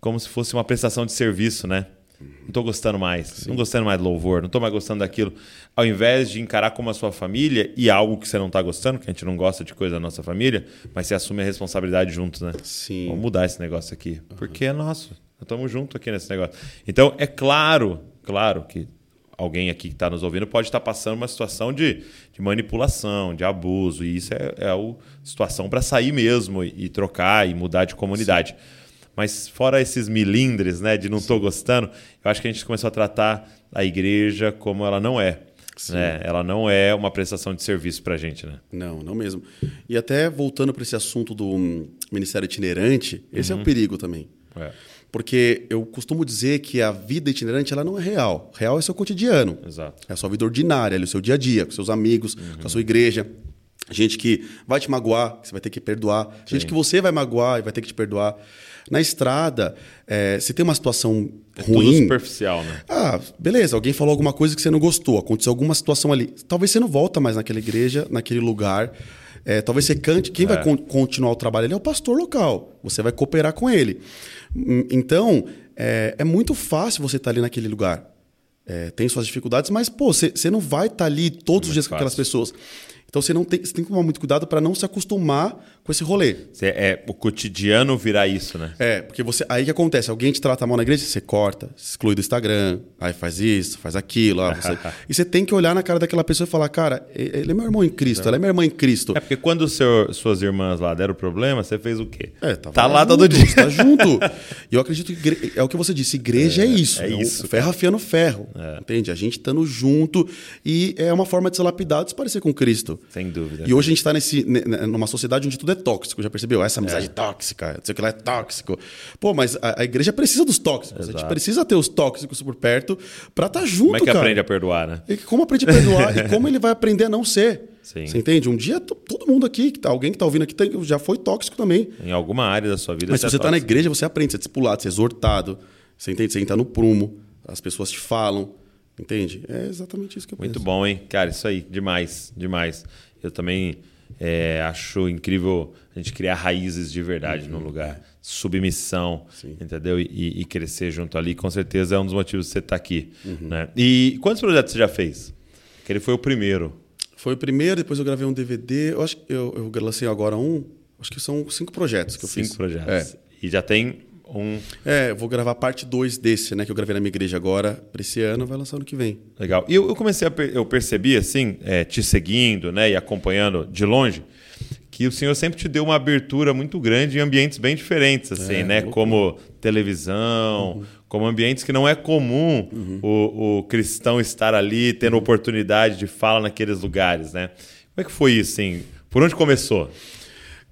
Como se fosse uma prestação de serviço, né? Não estou gostando mais, não gostando mais do louvor, não estou mais gostando daquilo. Ao invés de encarar como a sua família e algo que você não está gostando, que a gente não gosta de coisa da nossa família, mas você assume a responsabilidade juntos, né? Sim. Vamos mudar esse negócio aqui, porque é nosso. Nós estamos juntos aqui nesse negócio. Então, é claro, claro que alguém aqui que está nos ouvindo pode estar passando uma situação de, de manipulação, de abuso, e isso é, é a situação para sair mesmo e, e, trocar e mudar de comunidade. Sim. Mas fora esses milindres, né, de não estou gostando, eu acho que a gente começou a tratar a igreja como ela não é. Né? Ela não é uma prestação de serviço para a gente, né? Não, não mesmo. E até voltando para esse assunto do hum, ministério itinerante, esse uhum. é o perigo também. É. Porque eu costumo dizer que a vida itinerante ela não é real. Real é seu cotidiano. Exato. É a sua vida ordinária, o seu dia a dia, com seus amigos, uhum. com a sua igreja. Gente que vai te magoar, que você vai ter que perdoar. Sim. Gente que você vai magoar e vai ter que te perdoar. Na estrada, é, se tem uma situação é ruim. Tudo superficial, né? Ah, beleza, alguém falou alguma coisa que você não gostou, aconteceu alguma situação ali. Talvez você não volta mais naquela igreja, naquele lugar. É, talvez você cante. Quem é. vai con continuar o trabalho ali é o pastor local. Você vai cooperar com ele. Então, é, é muito fácil você estar tá ali naquele lugar. É, tem suas dificuldades, mas, pô, você não vai estar tá ali todos os dias com aquelas pessoas. Então você não tem, você tem que tomar muito cuidado para não se acostumar com esse rolê. É o cotidiano virar isso, né? É, porque você aí que acontece, alguém te trata mal na igreja, você corta, exclui do Instagram, aí faz isso, faz aquilo, ah, você... e você tem que olhar na cara daquela pessoa e falar, cara, ele é meu irmão em Cristo, ela é minha irmã em Cristo. É porque quando seu, suas irmãs lá deram problema, você fez o quê? É, tá lá todo dia, tá junto. E eu acredito que é o que você disse, igreja é, é isso, é, é isso, ferro afiando ferro, é. entende? A gente estando junto e é uma forma de se lapidar, de se parecer com Cristo. Sem dúvida. E hoje a gente está numa sociedade onde tudo é tóxico, já percebeu? Essa amizade é. tóxica, não sei o que lá é tóxico. Pô, mas a, a igreja precisa dos tóxicos. Exato. A gente precisa ter os tóxicos por perto para estar tá junto, Como é que cara. aprende a perdoar, né? E como aprende a perdoar e como ele vai aprender a não ser. Sim. Você entende? Um dia todo mundo aqui, tá, alguém que está ouvindo aqui tem, já foi tóxico também. Em alguma área da sua vida. Mas se você está é na igreja, você aprende, você é discipulado, você é exortado. Você entende? Você entra no prumo, as pessoas te falam. Entende? É exatamente isso que eu Muito penso. bom, hein? Cara, isso aí, demais, demais. Eu também é, acho incrível a gente criar raízes de verdade uhum. no lugar. Submissão, Sim. entendeu? E, e, crescer junto ali, com certeza é um dos motivos de você estar tá aqui. Uhum. Né? E quantos projetos você já fez? Que ele foi o primeiro. Foi o primeiro, depois eu gravei um DVD. Eu acho que eu, eu lancei agora um. Acho que são cinco projetos que eu cinco fiz. Cinco projetos. É. E já tem um. É, eu vou gravar parte 2 desse, né? Que eu gravei na minha igreja agora, para esse ano, vai lançar ano que vem. Legal. E eu, eu comecei a per eu percebi, assim, é, te seguindo, né? E acompanhando de longe, que o senhor sempre te deu uma abertura muito grande em ambientes bem diferentes, assim, é, né? Como televisão, uhum. como ambientes que não é comum uhum. o, o, cristão estar ali, tendo oportunidade de fala naqueles lugares, né? Como é que foi isso, assim? Por onde começou?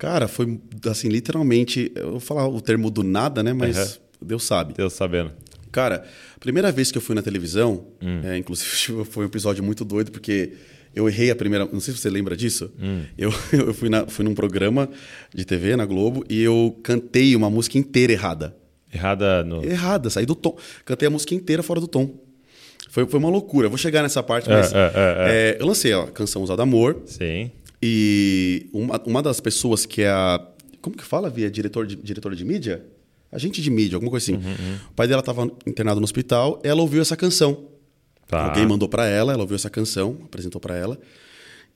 Cara, foi assim, literalmente, eu vou falar o termo do nada, né? Mas Deus sabe. Deus sabendo. Cara, primeira vez que eu fui na televisão, hum. é, inclusive foi um episódio muito doido, porque eu errei a primeira. Não sei se você lembra disso. Hum. Eu, eu fui, na, fui num programa de TV na Globo e eu cantei uma música inteira errada. Errada no. Errada, saí do tom. Cantei a música inteira fora do tom. Foi, foi uma loucura. Eu vou chegar nessa parte, É, mas. é, é, é. é, eu lancei a canção Usada Amor. Sim. E uma, uma das pessoas que é a. Como que fala, Via? Diretor de, diretora de mídia? Agente de mídia, alguma coisa assim. Uhum, O pai dela estava internado no hospital, ela ouviu essa canção. Tá. Alguém mandou para ela, ela ouviu essa canção, apresentou para ela.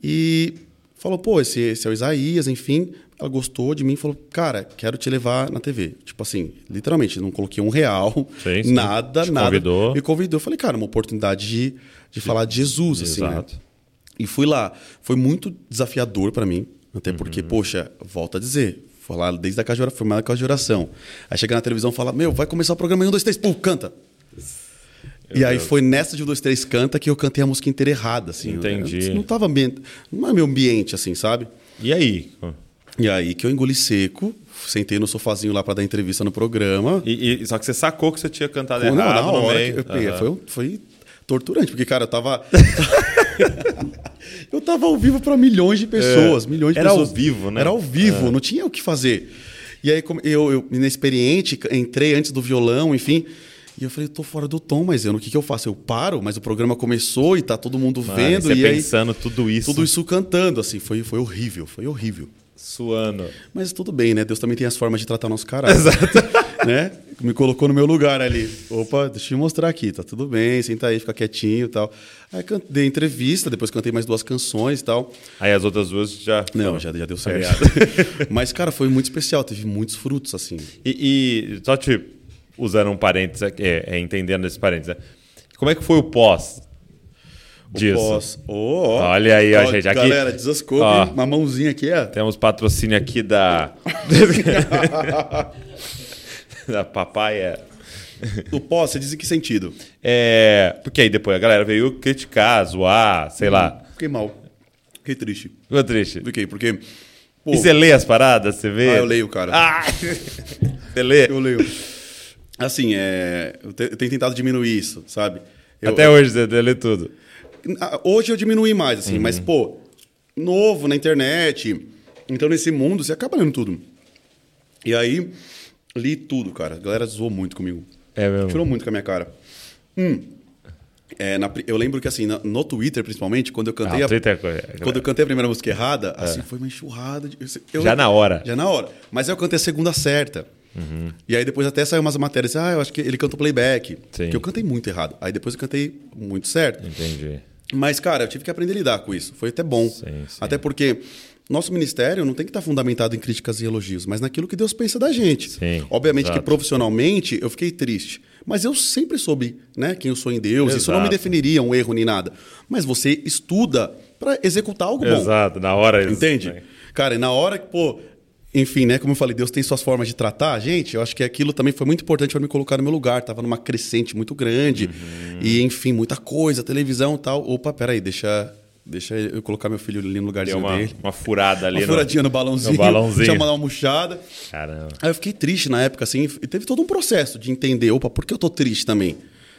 E falou, pô, esse, esse é o Isaías, enfim. Ela gostou de mim e falou, cara, quero te levar na TV. Tipo assim, literalmente, não coloquei um real, Sim, sim. nada, Te nada. convidou. Me convidou. Eu falei, cara, uma oportunidade de, de falar de Jesus, assim, né? E fui lá. Foi muito desafiador para mim, até porque, Uhum. poxa, volta a dizer, foi lá desde a casa de oração, uma casa de oração. Aí chega na televisão e fala, meu, vai começar o programa em um, dois, três, pum, canta. e aí foi nessa de um, dois, três, canta que eu cantei a música inteira errada, assim. Entendi. Eu não tava ambiente, não é meu ambiente, assim, sabe? E aí? E aí que eu engoli seco, sentei no sofazinho lá para dar entrevista no programa. E, e- só que você sacou que você tinha cantado Não, errado na no hora eu Aham. foi, foi torturante, porque, cara, eu tava. eu tava ao vivo para milhões de pessoas. É. Milhões de Era ao pessoas. vivo, né? Era ao vivo, não tinha o que fazer. E aí, eu, eu, inexperiente, entrei antes do violão, enfim. E eu falei, tô fora do tom, mas eu, o que, que eu faço? Eu paro, mas o programa começou e tá todo mundo Mano, vendo. você e aí, pensando tudo isso, tudo isso cantando, assim, foi, foi horrível, foi horrível. suando. Mas tudo bem, né? Deus também tem as formas de tratar o nosso caráter. Exato. né? Me colocou no meu lugar ali. Opa, deixa eu mostrar aqui, tá tudo bem, senta aí, fica quietinho e tal. Aí can- dei entrevista, depois cantei mais duas canções e tal. Aí as outras duas já. Não, já, já deu certo. Mas, cara, foi muito especial, teve muitos frutos, assim. E, e só te usando um parênteses, aqui, é, é, entendendo esse parênteses, né? como é que foi o pós O disso? pós. Ó. Olha aí, ó, gente, aqui- Galera, desascope, Ó. uma mãozinha aqui, ó. Temos patrocínio aqui da. da papaya. O pós, você diz em que sentido? É, porque aí depois a galera veio criticar, zoar, sei lá. Fiquei mal. Fiquei triste. Ficou triste. Fiquei, porque... pô, E você lê as paradas? Você vê? Ah, eu leio, cara. Ah! você lê? Eu leio. Assim, é, eu, te- eu tenho tentado diminuir isso, sabe? Eu- Até hoje você lê tudo. Hoje eu diminui mais, assim, Uhum. mas, pô, novo na internet. Então, nesse mundo, você acaba lendo tudo. E aí, li tudo, cara. A galera zoou muito comigo. É mesmo. Tirou muito com a minha cara. Hum. É, na eu lembro que, assim, na- no Twitter, principalmente, quando eu cantei, Ah, a, Twitter é coisa- quando eu cantei a primeira música errada, assim, foi uma enxurrada. De, eu- Já na hora. Já na hora. Mas eu cantei a segunda certa. Uhum. E aí depois até saiu umas matérias, ah, eu acho que ele cantou playback. Sim. Que eu cantei muito errado. Aí depois eu cantei muito certo. Entendi. Mas, cara, eu tive que aprender a lidar com isso. Foi até bom. Sim, sim. Até porque nosso ministério não tem que estar fundamentado em críticas e elogios, mas naquilo que Deus pensa da gente. Sim, Obviamente exato. que profissionalmente eu fiquei triste. Mas eu sempre soube né, quem eu sou em Deus. Isso não me Exato. definiria um erro nem nada. Mas você estuda para executar algo bom. Exato, na hora Entende? né? Cara, e na hora que, pô, enfim, né, como eu falei, Deus tem suas formas de tratar a gente, eu acho que aquilo também foi muito importante para me colocar no meu lugar. Tava numa crescente muito grande. Uhum. E, enfim, muita coisa, televisão e tal. Opa, peraí, deixa, deixa eu colocar meu filho ali no lugarzinho uma, dele. uma furada ali Uma furadinha no balãozinho. no balãozinho. Deixa eu mandar uma murchada. Caramba. Aí eu fiquei triste na época, assim, e teve todo um processo de entender, opa, por que eu tô triste também?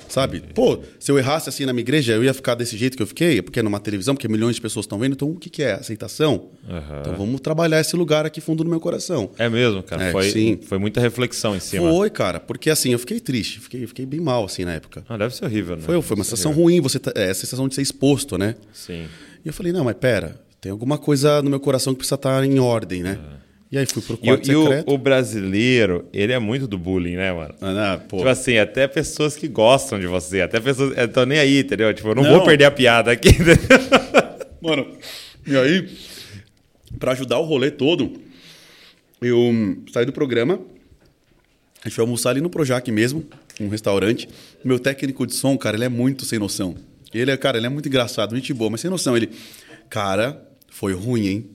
Sabe? Pô, se eu errasse assim na minha igreja, eu ia ficar desse jeito que eu fiquei, porque é numa televisão, porque milhões de pessoas estão vendo, então o que, que é? Aceitação? Aham. Então vamos trabalhar esse lugar aqui fundo no meu coração. É mesmo, cara. É, foi, sim. foi muita reflexão em cima. Foi, cara, porque assim, eu fiquei triste, fiquei, fiquei bem mal, assim, na época. Ah, deve ser horrível, né? Foi, foi uma Deve sensação horrível. ruim, você tá, é, essa sensação de ser exposto, né? Sim. E eu falei, não, mas pera, tem alguma coisa no meu coração que precisa estar em ordem, né? E aí fui pro É. E, o- quarto e o, secreto. o brasileiro, ele é muito do bullying, né, mano? Ah, não, pô. Tipo assim, até pessoas que gostam de você, até pessoas. Eu tô nem aí, entendeu? Tipo, eu não, Não. vou perder a piada aqui. Mano, e aí, pra ajudar o rolê todo, eu saí do programa, a gente foi almoçar ali no Projac mesmo, um restaurante. Meu técnico de som, cara, ele é muito sem noção. Ele é, cara, ele é muito engraçado, gente boa, mas sem noção. Ele, cara, foi ruim, hein?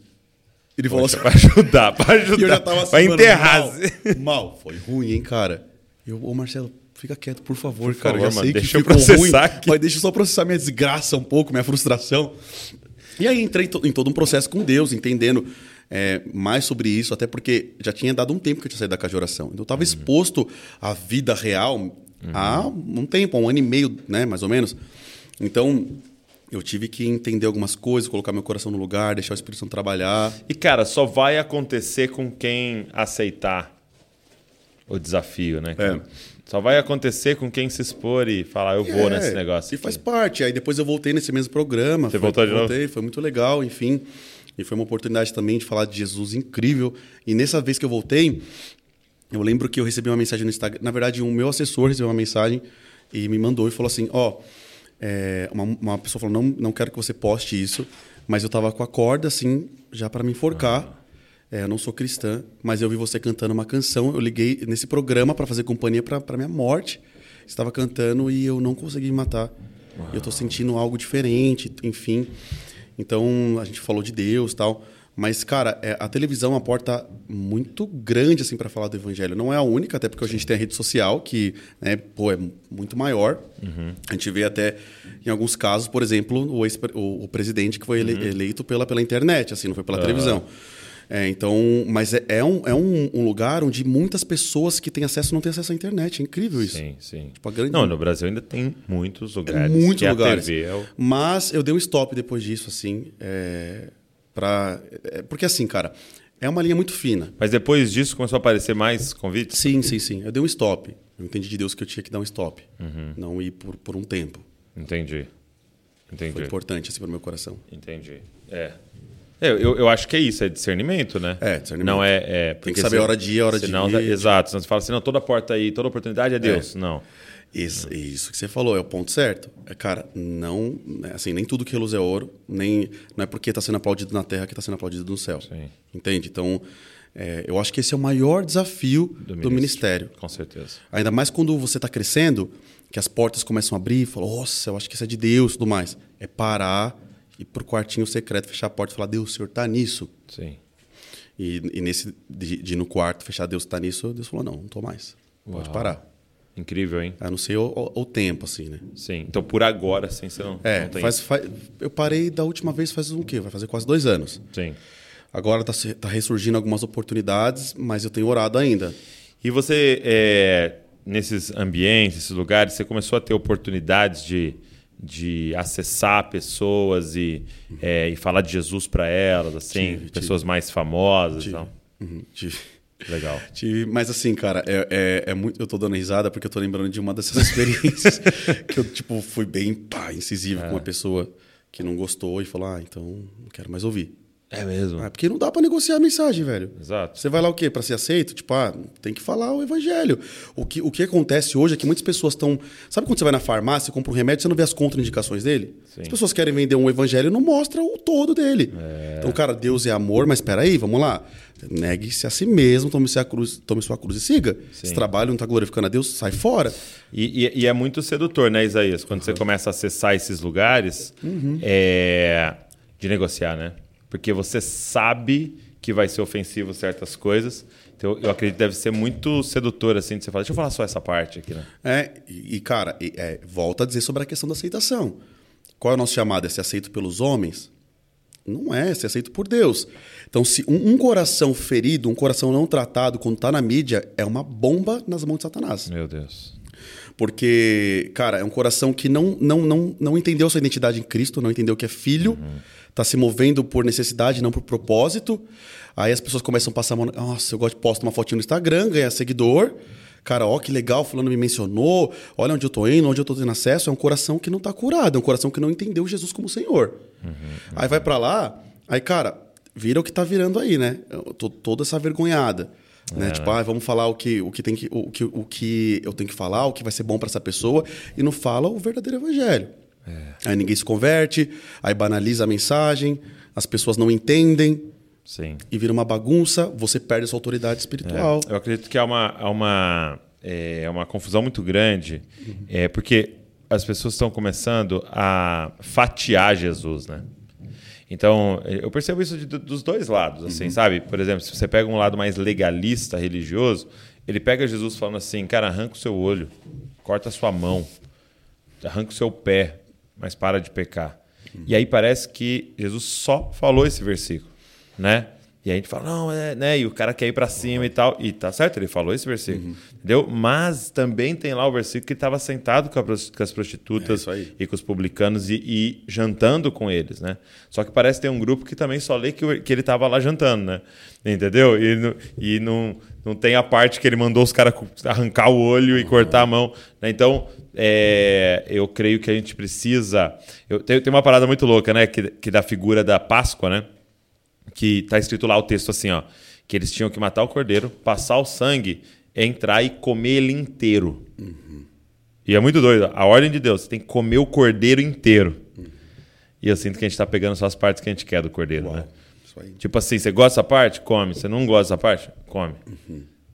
Ele falou assim, pra ajudar, pra ajudar. e eu já tava assim, pra enterrar. Mal, mal, foi ruim, hein, cara? Eu, ô Marcelo, fica quieto, por favor, Por cara. favor, eu já mano, sei deixa que eu ficou ruim, aqui. mas deixa eu só processar minha desgraça um pouco, minha frustração. E aí entrei em todo um processo com Deus, entendendo é, mais sobre isso, até porque já tinha dado um tempo que eu tinha saído da casa de oração. Então eu estava exposto à vida real há um tempo, um ano e meio, né, mais ou menos. Então eu tive que entender algumas coisas, colocar meu coração no lugar, deixar o Espírito Santo trabalhar. E, cara, só vai acontecer com quem aceitar o desafio, né? É. Só vai acontecer com quem se expor e falar, eu vou É, nesse negócio. E faz parte. Aí depois eu voltei nesse mesmo programa. Você foi, voltou de novo? voltei, Foi muito legal, enfim. E foi uma oportunidade também de falar de Jesus incrível. E nessa vez que eu voltei, eu lembro que eu recebi uma mensagem no Instagram. Na verdade, um meu assessor recebeu uma mensagem e me mandou e falou assim: Ó, é, uma, uma pessoa falou, não, não quero que você poste isso, mas eu tava com a corda, assim, já para me enforcar. É, eu não sou cristã, mas eu vi você cantando uma canção. Eu liguei nesse programa para fazer companhia para minha morte. Estava cantando e eu não consegui me matar. Eu tô sentindo algo diferente, enfim. Então a gente falou de Deus, tal. Mas cara, é, a televisão é uma porta muito grande assim para falar do evangelho. Não é a única, até porque a gente tem a rede social que, né, pô, é muito maior. A gente vê até em alguns casos, por exemplo, o, ex- o- o presidente que foi ele- eleito pela, pela internet, assim, não foi pela televisão. É, então, mas é, é, um, é um, um lugar onde muitas pessoas que têm acesso não têm acesso à internet. É incrível isso. Sim, sim. Tipo, grande- Não, no Brasil ainda tem muitos lugares. muitos que lugares. A TV é o... Mas eu dei um stop depois disso, assim, é, pra, é, porque assim, cara, é uma linha muito fina. Mas depois disso começou a aparecer mais convites? Sim, sim, sim. Eu dei um stop. Eu entendi de Deus que eu tinha que dar um stop. Uhum. Não ir por, por um tempo. Entendi. Entendi. Foi importante, assim, para o meu coração. Entendi. É. É, Eu, eu acho que é isso, é discernimento, né? É, discernimento. Não é. é porque que saber a hora de ir, a hora de senão, ir. Exato. Senão você fala assim, não, toda porta aí, toda oportunidade é Deus. Não. Isso, isso que você falou, é o ponto certo. É, cara, não. né, Assim, nem tudo que reluz é ouro, nem. Não é porque está sendo aplaudido na terra que está sendo aplaudido no céu. Sim. Entende? Então, é, eu acho que esse é o maior desafio do, ministério. Com certeza. Ainda mais quando você está crescendo, que as portas começam a abrir e fala, nossa, eu acho que isso é de Deus e tudo mais. É parar, ir pro quartinho secreto, fechar a porta e falar, Deus, o senhor está nisso. Sim. E, e nesse de, de ir no quarto, fechar Deus está nisso, Deus falou, não, não tô mais. Pode Uau. parar. Incrível, hein? A não ser o, o- o tempo, assim, né? Sim. Então, por agora, assim, você não, É, não tem. faz, faz- eu parei da última vez faz o quê? Vai fazer quase dois anos. Sim. Agora está tá ressurgindo algumas oportunidades, mas eu tenho orado ainda. E você, é, nesses ambientes, esses lugares, você começou a ter oportunidades de, de acessar pessoas e, é, e falar de Jesus para elas, assim, Tive, pessoas mais famosas e tal. Uhum, tive- Legal. mas assim, cara, é, é- é muito. Eu tô dando risada porque eu tô lembrando de uma dessas experiências que eu, tipo, fui bem pá, incisivo com uma pessoa que não gostou e falou: Ah, então não quero mais ouvir. É mesmo. Ah, porque não dá pra negociar a mensagem, velho. Exato. Você vai lá o quê? Pra ser aceito? Tipo, ah, tem que falar o evangelho. O que, o que acontece hoje é que muitas pessoas estão. Sabe quando você vai na farmácia, compra um remédio, você não vê as contraindicações dele? Sim. As pessoas querem vender um evangelho e não mostra o todo dele. Então, cara, Deus é amor, mas espera aí, vamos lá. Negue-se a si mesmo, tome sua cruz, tome sua cruz e siga. Sim. Esse trabalho não está glorificando a Deus, sai fora. E, e- e é muito sedutor, né, Isaías? Quando você começa a acessar esses lugares, é, de negociar, né? Porque você sabe que vai ser ofensivo certas coisas. Então, eu acredito que deve ser muito sedutor, assim, de você falar, deixa eu falar só essa parte aqui, né? É, e, e, cara, e, é, volta a dizer sobre a questão da aceitação. Qual é o nosso chamado? É ser aceito pelos homens? Não é, é ser aceito por Deus. Então, se um, um coração ferido, um coração não tratado, quando está na mídia, é uma bomba nas mãos de Satanás. Meu Deus. Porque, cara, é um coração que não, não, não, não entendeu sua identidade em Cristo, não entendeu que é filho, está se movendo por necessidade, não por propósito. Aí as pessoas começam a passar a mão. Nossa, eu gosto de postar uma fotinho no Instagram, ganhar seguidor. Cara, ó, que legal, fulano me mencionou. Olha onde eu tô indo, onde eu tô tendo acesso. É um coração que não tá curado, é um coração que não entendeu Jesus como Senhor. Aí vai para lá, aí, cara, vira o que tá virando aí, né? Toda essa vergonhada. Né? Tipo, ah, vamos falar o que, o, que tem que, o, que, o que eu tenho que falar, o que vai ser bom para essa pessoa, e não fala o verdadeiro evangelho. Aí ninguém se converte, aí banaliza a mensagem, as pessoas não entendem, Sim. e vira uma bagunça, você perde a sua autoridade espiritual. Eu acredito que há uma, há uma, é, uma confusão muito grande, é, porque as pessoas estão começando a fatiar Jesus, né? Então, eu percebo isso de- dos dois lados, assim, sabe? Por exemplo, se você pega um lado mais legalista, religioso, ele pega Jesus falando assim, cara, arranca o seu olho, corta a sua mão, arranca o seu pé, mas para de pecar. E aí parece que Jesus só falou esse versículo, né? E a gente fala, não, é, né? E o cara quer ir para cima e tal. E tá certo, ele falou esse versículo. Entendeu? Mas também tem lá o versículo que estava sentado com, a com as É prostitutas aí. e com os publicanos e, e jantando com eles, né? Só que parece ter um grupo que também só lê que, que ele estava lá jantando, né? Entendeu? E, não- e não, não tem a parte que ele mandou os caras arrancar o olho e cortar a mão. né? Então, é, eu creio que a gente precisa... Eu, tem, tem uma parada muito louca, né? Que, que da figura da Páscoa, né? Que tá escrito lá o texto assim, ó, que eles tinham que matar o cordeiro, passar o sangue, entrar e comer ele inteiro. E é muito doido. A ordem de Deus, você tem que comer o cordeiro inteiro. E eu sinto que a gente tá pegando só as partes que a gente quer do cordeiro, né? Isso aí. Tipo assim, você gosta dessa parte? Come. Você não gosta dessa parte? Come.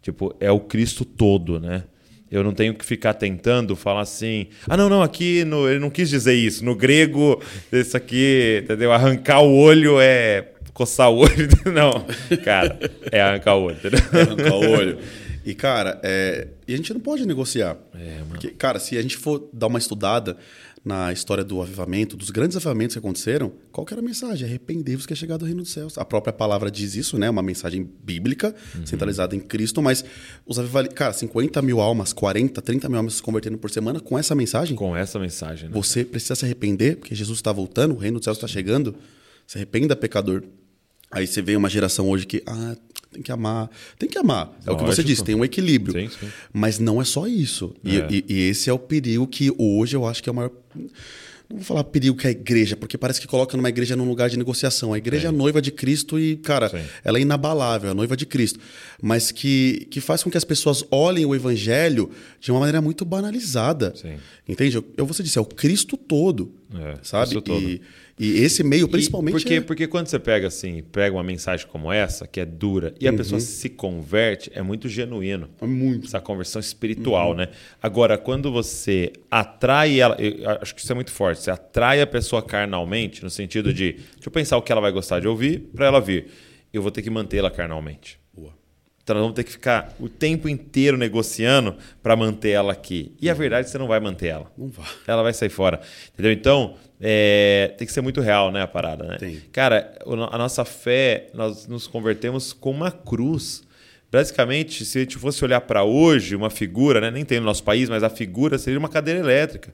Tipo, é o Cristo todo, né? Eu não tenho que ficar tentando falar assim. Ah, não, não, aqui no, ele não quis dizer isso. No grego, isso aqui, entendeu? Arrancar o olho é coçar o olho. Não, cara, é arrancar o olho, entendeu? arrancar o olho. E, cara, é, e a gente não pode negociar. É, mano. Porque, cara, se a gente for dar uma estudada na história do avivamento, dos grandes avivamentos que aconteceram, qual que era a mensagem? Arrependei-vos que é chegado o reino dos céus. A própria palavra diz isso, né? Uma mensagem bíblica, Uhum. centralizada em Cristo, mas os avivamentos... Cara, 50 mil almas, 40, 30 mil almas se convertendo por semana com essa mensagem, Com essa mensagem, né? você precisa se arrepender, porque Jesus está voltando, o reino dos céus está chegando. Se arrependa, pecador. Aí você vê uma geração hoje que, ah, tem que amar. Tem que amar. É o que você disse, tem um equilíbrio. Sim, sim. Mas não é só isso. E, É. e- e esse é o perigo que hoje eu acho que é o maior. Não vou falar perigo que é a igreja, porque parece que coloca numa igreja num lugar de negociação. A igreja é, a noiva de Cristo e, cara, Sim. ela é inabalável, é a noiva de Cristo. Mas que, que faz com que as pessoas olhem o evangelho de uma maneira muito banalizada. Entende? Eu você disse, é o Cristo todo. É, sabe? E, e esse meio, principalmente. E porque, é- porque quando você pega assim, pega uma mensagem como essa, que é dura, e a pessoa se converte, é muito genuíno. É muito. Essa conversão espiritual, né? Agora, quando você atrai ela, eu acho que isso é muito forte, você atrai a pessoa carnalmente, no sentido de, deixa eu pensar o que ela vai gostar de ouvir para ela vir. Eu vou ter que mantê-la carnalmente. Então nós vamos ter que ficar o tempo inteiro negociando para manter ela aqui. E a verdade é que você não vai manter ela. Não vai. Ela vai sair fora. Entendeu? Então, é, tem que ser muito real, né, a parada, né? Tem. Cara, a nossa fé, nós nos convertemos com uma cruz. Basicamente, se a gente fosse olhar para hoje, uma figura, né? nem tem no nosso país, mas a figura seria uma cadeira elétrica.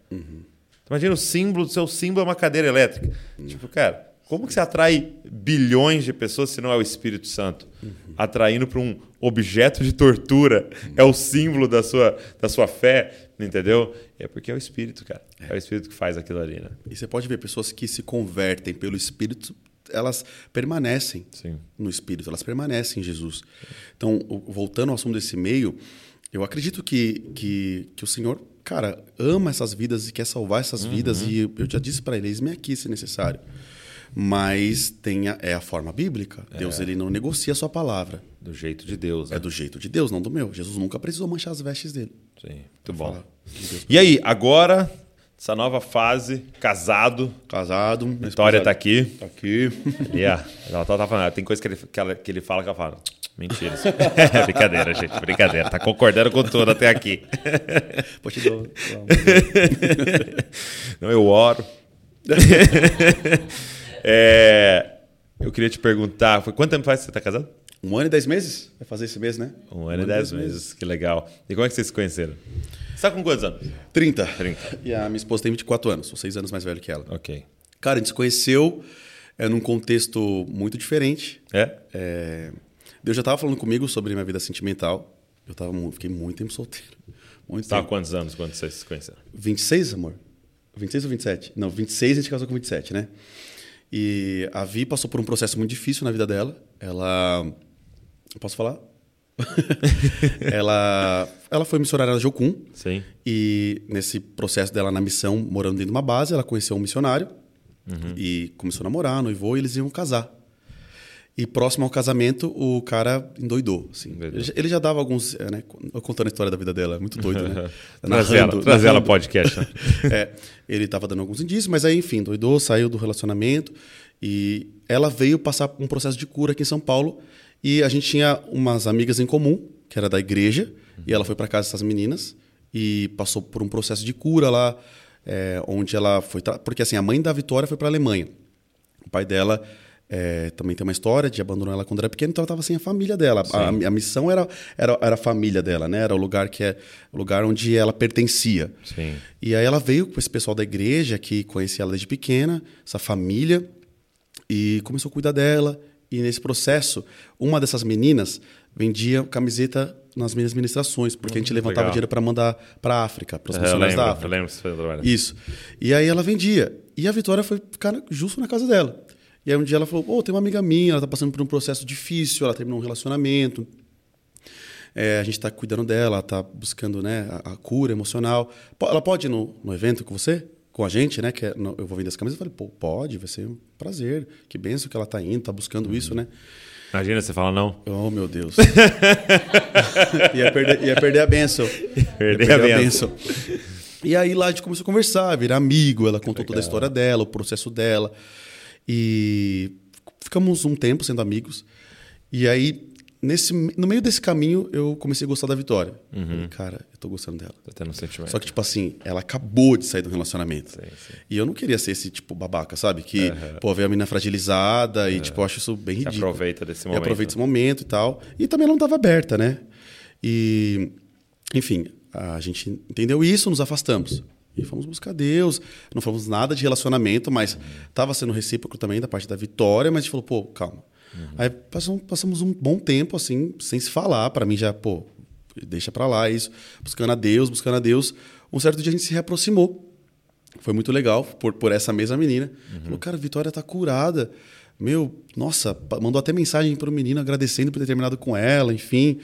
Imagina o símbolo, o seu símbolo é uma cadeira elétrica. Tipo, cara, como que você atrai bilhões de pessoas se não é o Espírito Santo? Atraindo para um objeto de tortura. É o símbolo da sua, da sua fé, entendeu? É porque é o Espírito, cara. É, o Espírito que faz aquilo ali, né? E você pode ver pessoas que se convertem pelo Espírito, elas permanecem Sim. no Espírito, elas permanecem em Jesus. Então, voltando ao assunto desse meio, eu acredito que, que, que o Senhor, cara, ama essas vidas e quer salvar essas vidas. E eu já disse para ele, eis-me aqui se necessário. Mas tem a- é a forma bíblica. Deus ele não negocia a sua palavra. Do jeito de Deus. Né? É do jeito de Deus, não do meu. Jesus nunca precisou manchar as vestes dele. Sim, muito bom. E aí, agora, essa nova fase, casado, Casado. Vitória tá aqui. Tá aqui. E a, ela tá, tá falando, tem coisa que ele, que, ela- que ele fala que ela fala. Mentira. brincadeira, gente, brincadeira. Tá concordando com tudo até aqui. Pô, te dou- Não, eu oro. É, eu queria te perguntar, foi quanto tempo faz que você tá casado? Um ano e dez meses? Vai fazer esse mês, né? Um ano e dez meses, que legal. E como é que vocês se conheceram? Você tá com quantos anos? 30. 30. E a minha esposa tem 24 anos, sou seis anos mais velho que ela. Ok. Cara, a gente se conheceu é, num contexto muito diferente. É? É, Deus já estava falando comigo sobre minha vida sentimental. Eu tava, fiquei muito tempo solteiro. Muito tava tempo. quantos anos quando vocês se conheceram? 26, amor? 26 ou 27? Não, 26 a gente casou com 27, né? E a Vi passou por um processo muito difícil na vida dela. Ela. Posso falar? ela, ela foi missionária na Jocum. Sim. E nesse processo dela na missão, morando dentro de uma base, ela conheceu um missionário e começou a namorar, noivou e eles iam casar. E próximo ao casamento, o cara endoidou. Assim. Endoidou. Ele, já, dava alguns. é, né, contando a história da vida dela, é muito doido, né? Traz ela, traz ela podcast. né? é, ele estava dando alguns indícios, mas aí, enfim, doidou, saiu do relacionamento e ela veio passar um processo de cura aqui em São Paulo e a gente tinha umas amigas em comum, que era da igreja, e ela foi para casa dessas meninas e passou por um processo de cura lá, é, onde ela foi... Porque assim, a mãe da Vitória foi para a Alemanha. O pai dela é, também tem uma história de abandonou ela quando era pequena, então ela estava sem a família dela. A, a missão era, era, era a família dela, né? Era o lugar que é o lugar onde ela pertencia. Sim. E aí ela veio com esse pessoal da igreja que conhecia ela desde pequena, essa família, e começou a cuidar dela. E nesse processo, uma dessas meninas vendia camiseta nas minhas ministrações, porque a gente levantava legal. dinheiro para mandar para a África, para os eu missionários lembro, da eu África. lembro que você foi trabalhar. Isso. E aí ela vendia. E a Vitória foi ficar justo na casa dela. E aí um dia ela falou: Pô, tem uma amiga minha, ela tá passando por um processo difícil, ela terminou um relacionamento. É, a gente tá cuidando dela, ela tá buscando né, a, a cura emocional. Ela pode ir no, no evento com você? Com a gente, né? Que é eu vou vender as camisas. Eu falei, pô, pode, vai ser um prazer. Que benção que ela tá indo, tá buscando isso, né? Imagina você fala não. Oh, meu Deus. ia, perder, ia perder a benção. Perder Ia a benção. E aí lá a gente começou a conversar, virar amigo. Ela contou toda a história dela, o processo dela. E ficamos um tempo sendo amigos. E aí, nesse, no meio desse caminho, eu comecei a gostar da Vitória. Falei, cara, eu tô gostando dela. Tá tendo um sentimento. Só que, tipo assim, ela acabou de sair do relacionamento. Sim, sim. E eu não queria ser esse, tipo, babaca, sabe? Que, pô, vê a menina fragilizada e, tipo, eu acho isso bem ridículo. aproveita desse E momento. aproveita esse momento e tal. E também ela não estava aberta, né? E, enfim, a gente entendeu isso, nos afastamos. E fomos buscar Deus. Não falamos nada de relacionamento, mas estava sendo recíproco também da parte da Vitória, mas a gente falou, pô, calma. Aí passamos, passamos um bom tempo, assim, sem se falar. Para mim já, pô, deixa pra lá isso. Buscando a Deus, buscando a Deus. Um certo dia a gente se reaproximou. Foi muito legal por, por essa mesma menina. Falou, cara, a Vitória tá curada. Meu, nossa, mandou até mensagem pro menino agradecendo por ter terminado com ela, enfim.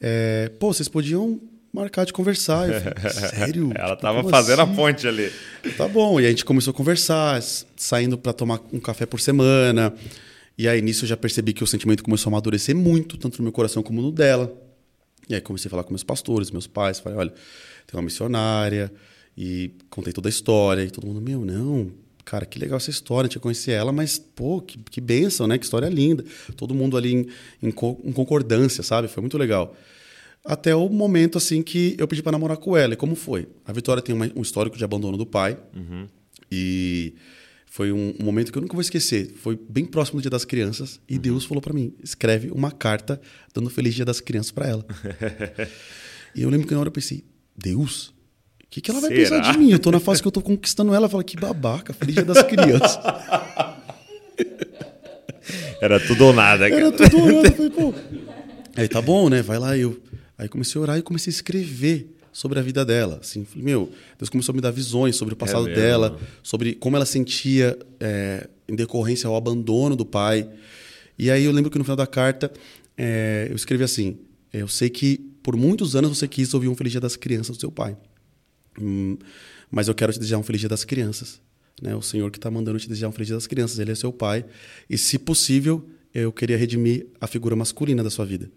É, pô, vocês podiam marcar de conversar. Eu falei, Sério? Ela Tipo, tava fazendo assim? a ponte ali. Tá bom. E a gente começou a conversar, saindo para tomar um café por semana. E aí nisso eu já percebi que o sentimento começou a amadurecer muito, tanto no meu coração como no dela. E aí comecei a falar com meus pastores, meus pais. Falei, olha, tem uma missionária. E contei toda a história. E todo mundo, meu, não, cara, que legal essa história. A gente conhecia ela, mas, pô, que, que bênção, né? Que história linda. Todo mundo ali em, em co- em concordância, sabe? Foi muito legal. Até o momento, assim, que eu pedi para namorar com ela. E como foi? A Vitória tem uma- um histórico de abandono do pai. E foi um, um momento que eu nunca vou esquecer. Foi bem próximo do Dia das Crianças. E Deus falou para mim, escreve uma carta dando Feliz Dia das Crianças para ela. e eu lembro que na hora eu pensei, Deus... O que, que ela vai Será? pensar de mim? Eu tô na fase que eu tô conquistando ela. Fala, que babaca, Feliz Dia das Crianças. Era tudo ou nada, cara. Era tudo orando. Eu falei, pô. Aí tá bom, né? Vai lá. Eu. Aí comecei a orar e comecei a escrever sobre a vida dela. Assim, falei, meu, Deus começou a me dar visões sobre o passado mesmo? dela, sobre como ela sentia é, em decorrência ao abandono do pai. E aí eu lembro que no final da carta é, eu escrevi assim: Eu sei que por muitos anos você quis ouvir um Feliz Dia das Crianças do seu pai. Hum, mas eu quero te desejar um Feliz Dia das Crianças. Né? O Senhor que está mandando te desejar um Feliz Dia das Crianças. Ele é seu pai. E, se possível, eu queria redimir a figura masculina da sua vida.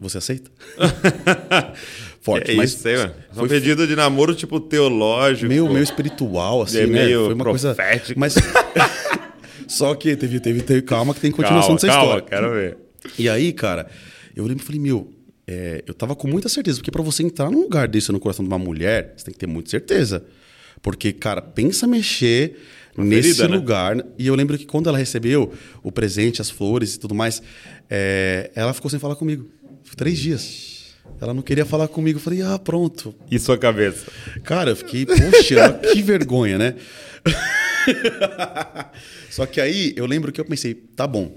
Você aceita? Forte, é mas isso aí, mano. Um foi pedido de namoro, tipo, teológico. meio, meio espiritual, assim, É né? meio Foi uma coisa. profético. Mas. Só que teve, teve, teve. Calma, que tem continuação calma, dessa calma, história. quero ver. E aí, cara, eu lembro e falei, meu, é, eu tava com muita certeza, porque pra você entrar num lugar desse no coração de uma mulher, você tem que ter muita certeza. Porque, cara, pensa mexer nesse ferida, né? lugar. E eu lembro que quando ela recebeu o presente, as flores e tudo mais, é, ela ficou sem falar comigo. Três dias. Ela não queria falar comigo. Eu falei, ah, pronto. E sua cabeça? Cara, eu fiquei, poxa, que vergonha, né? Só que aí eu lembro que eu pensei, tá bom,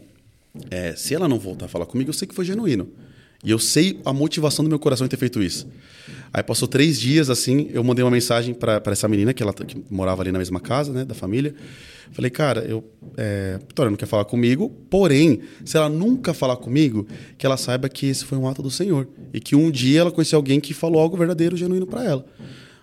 é, se ela não voltar a falar comigo, eu sei que foi genuíno. E eu sei a motivação do meu coração em ter feito isso. Aí passou três dias assim, eu mandei uma mensagem para essa menina que ela que morava ali na mesma casa, né, da família. Falei, cara, eu, é, Vitória não quer falar comigo, porém, se ela nunca falar comigo, que ela saiba que esse foi um ato do Senhor e que um dia ela conheceu alguém que falou algo verdadeiro, genuíno para ela.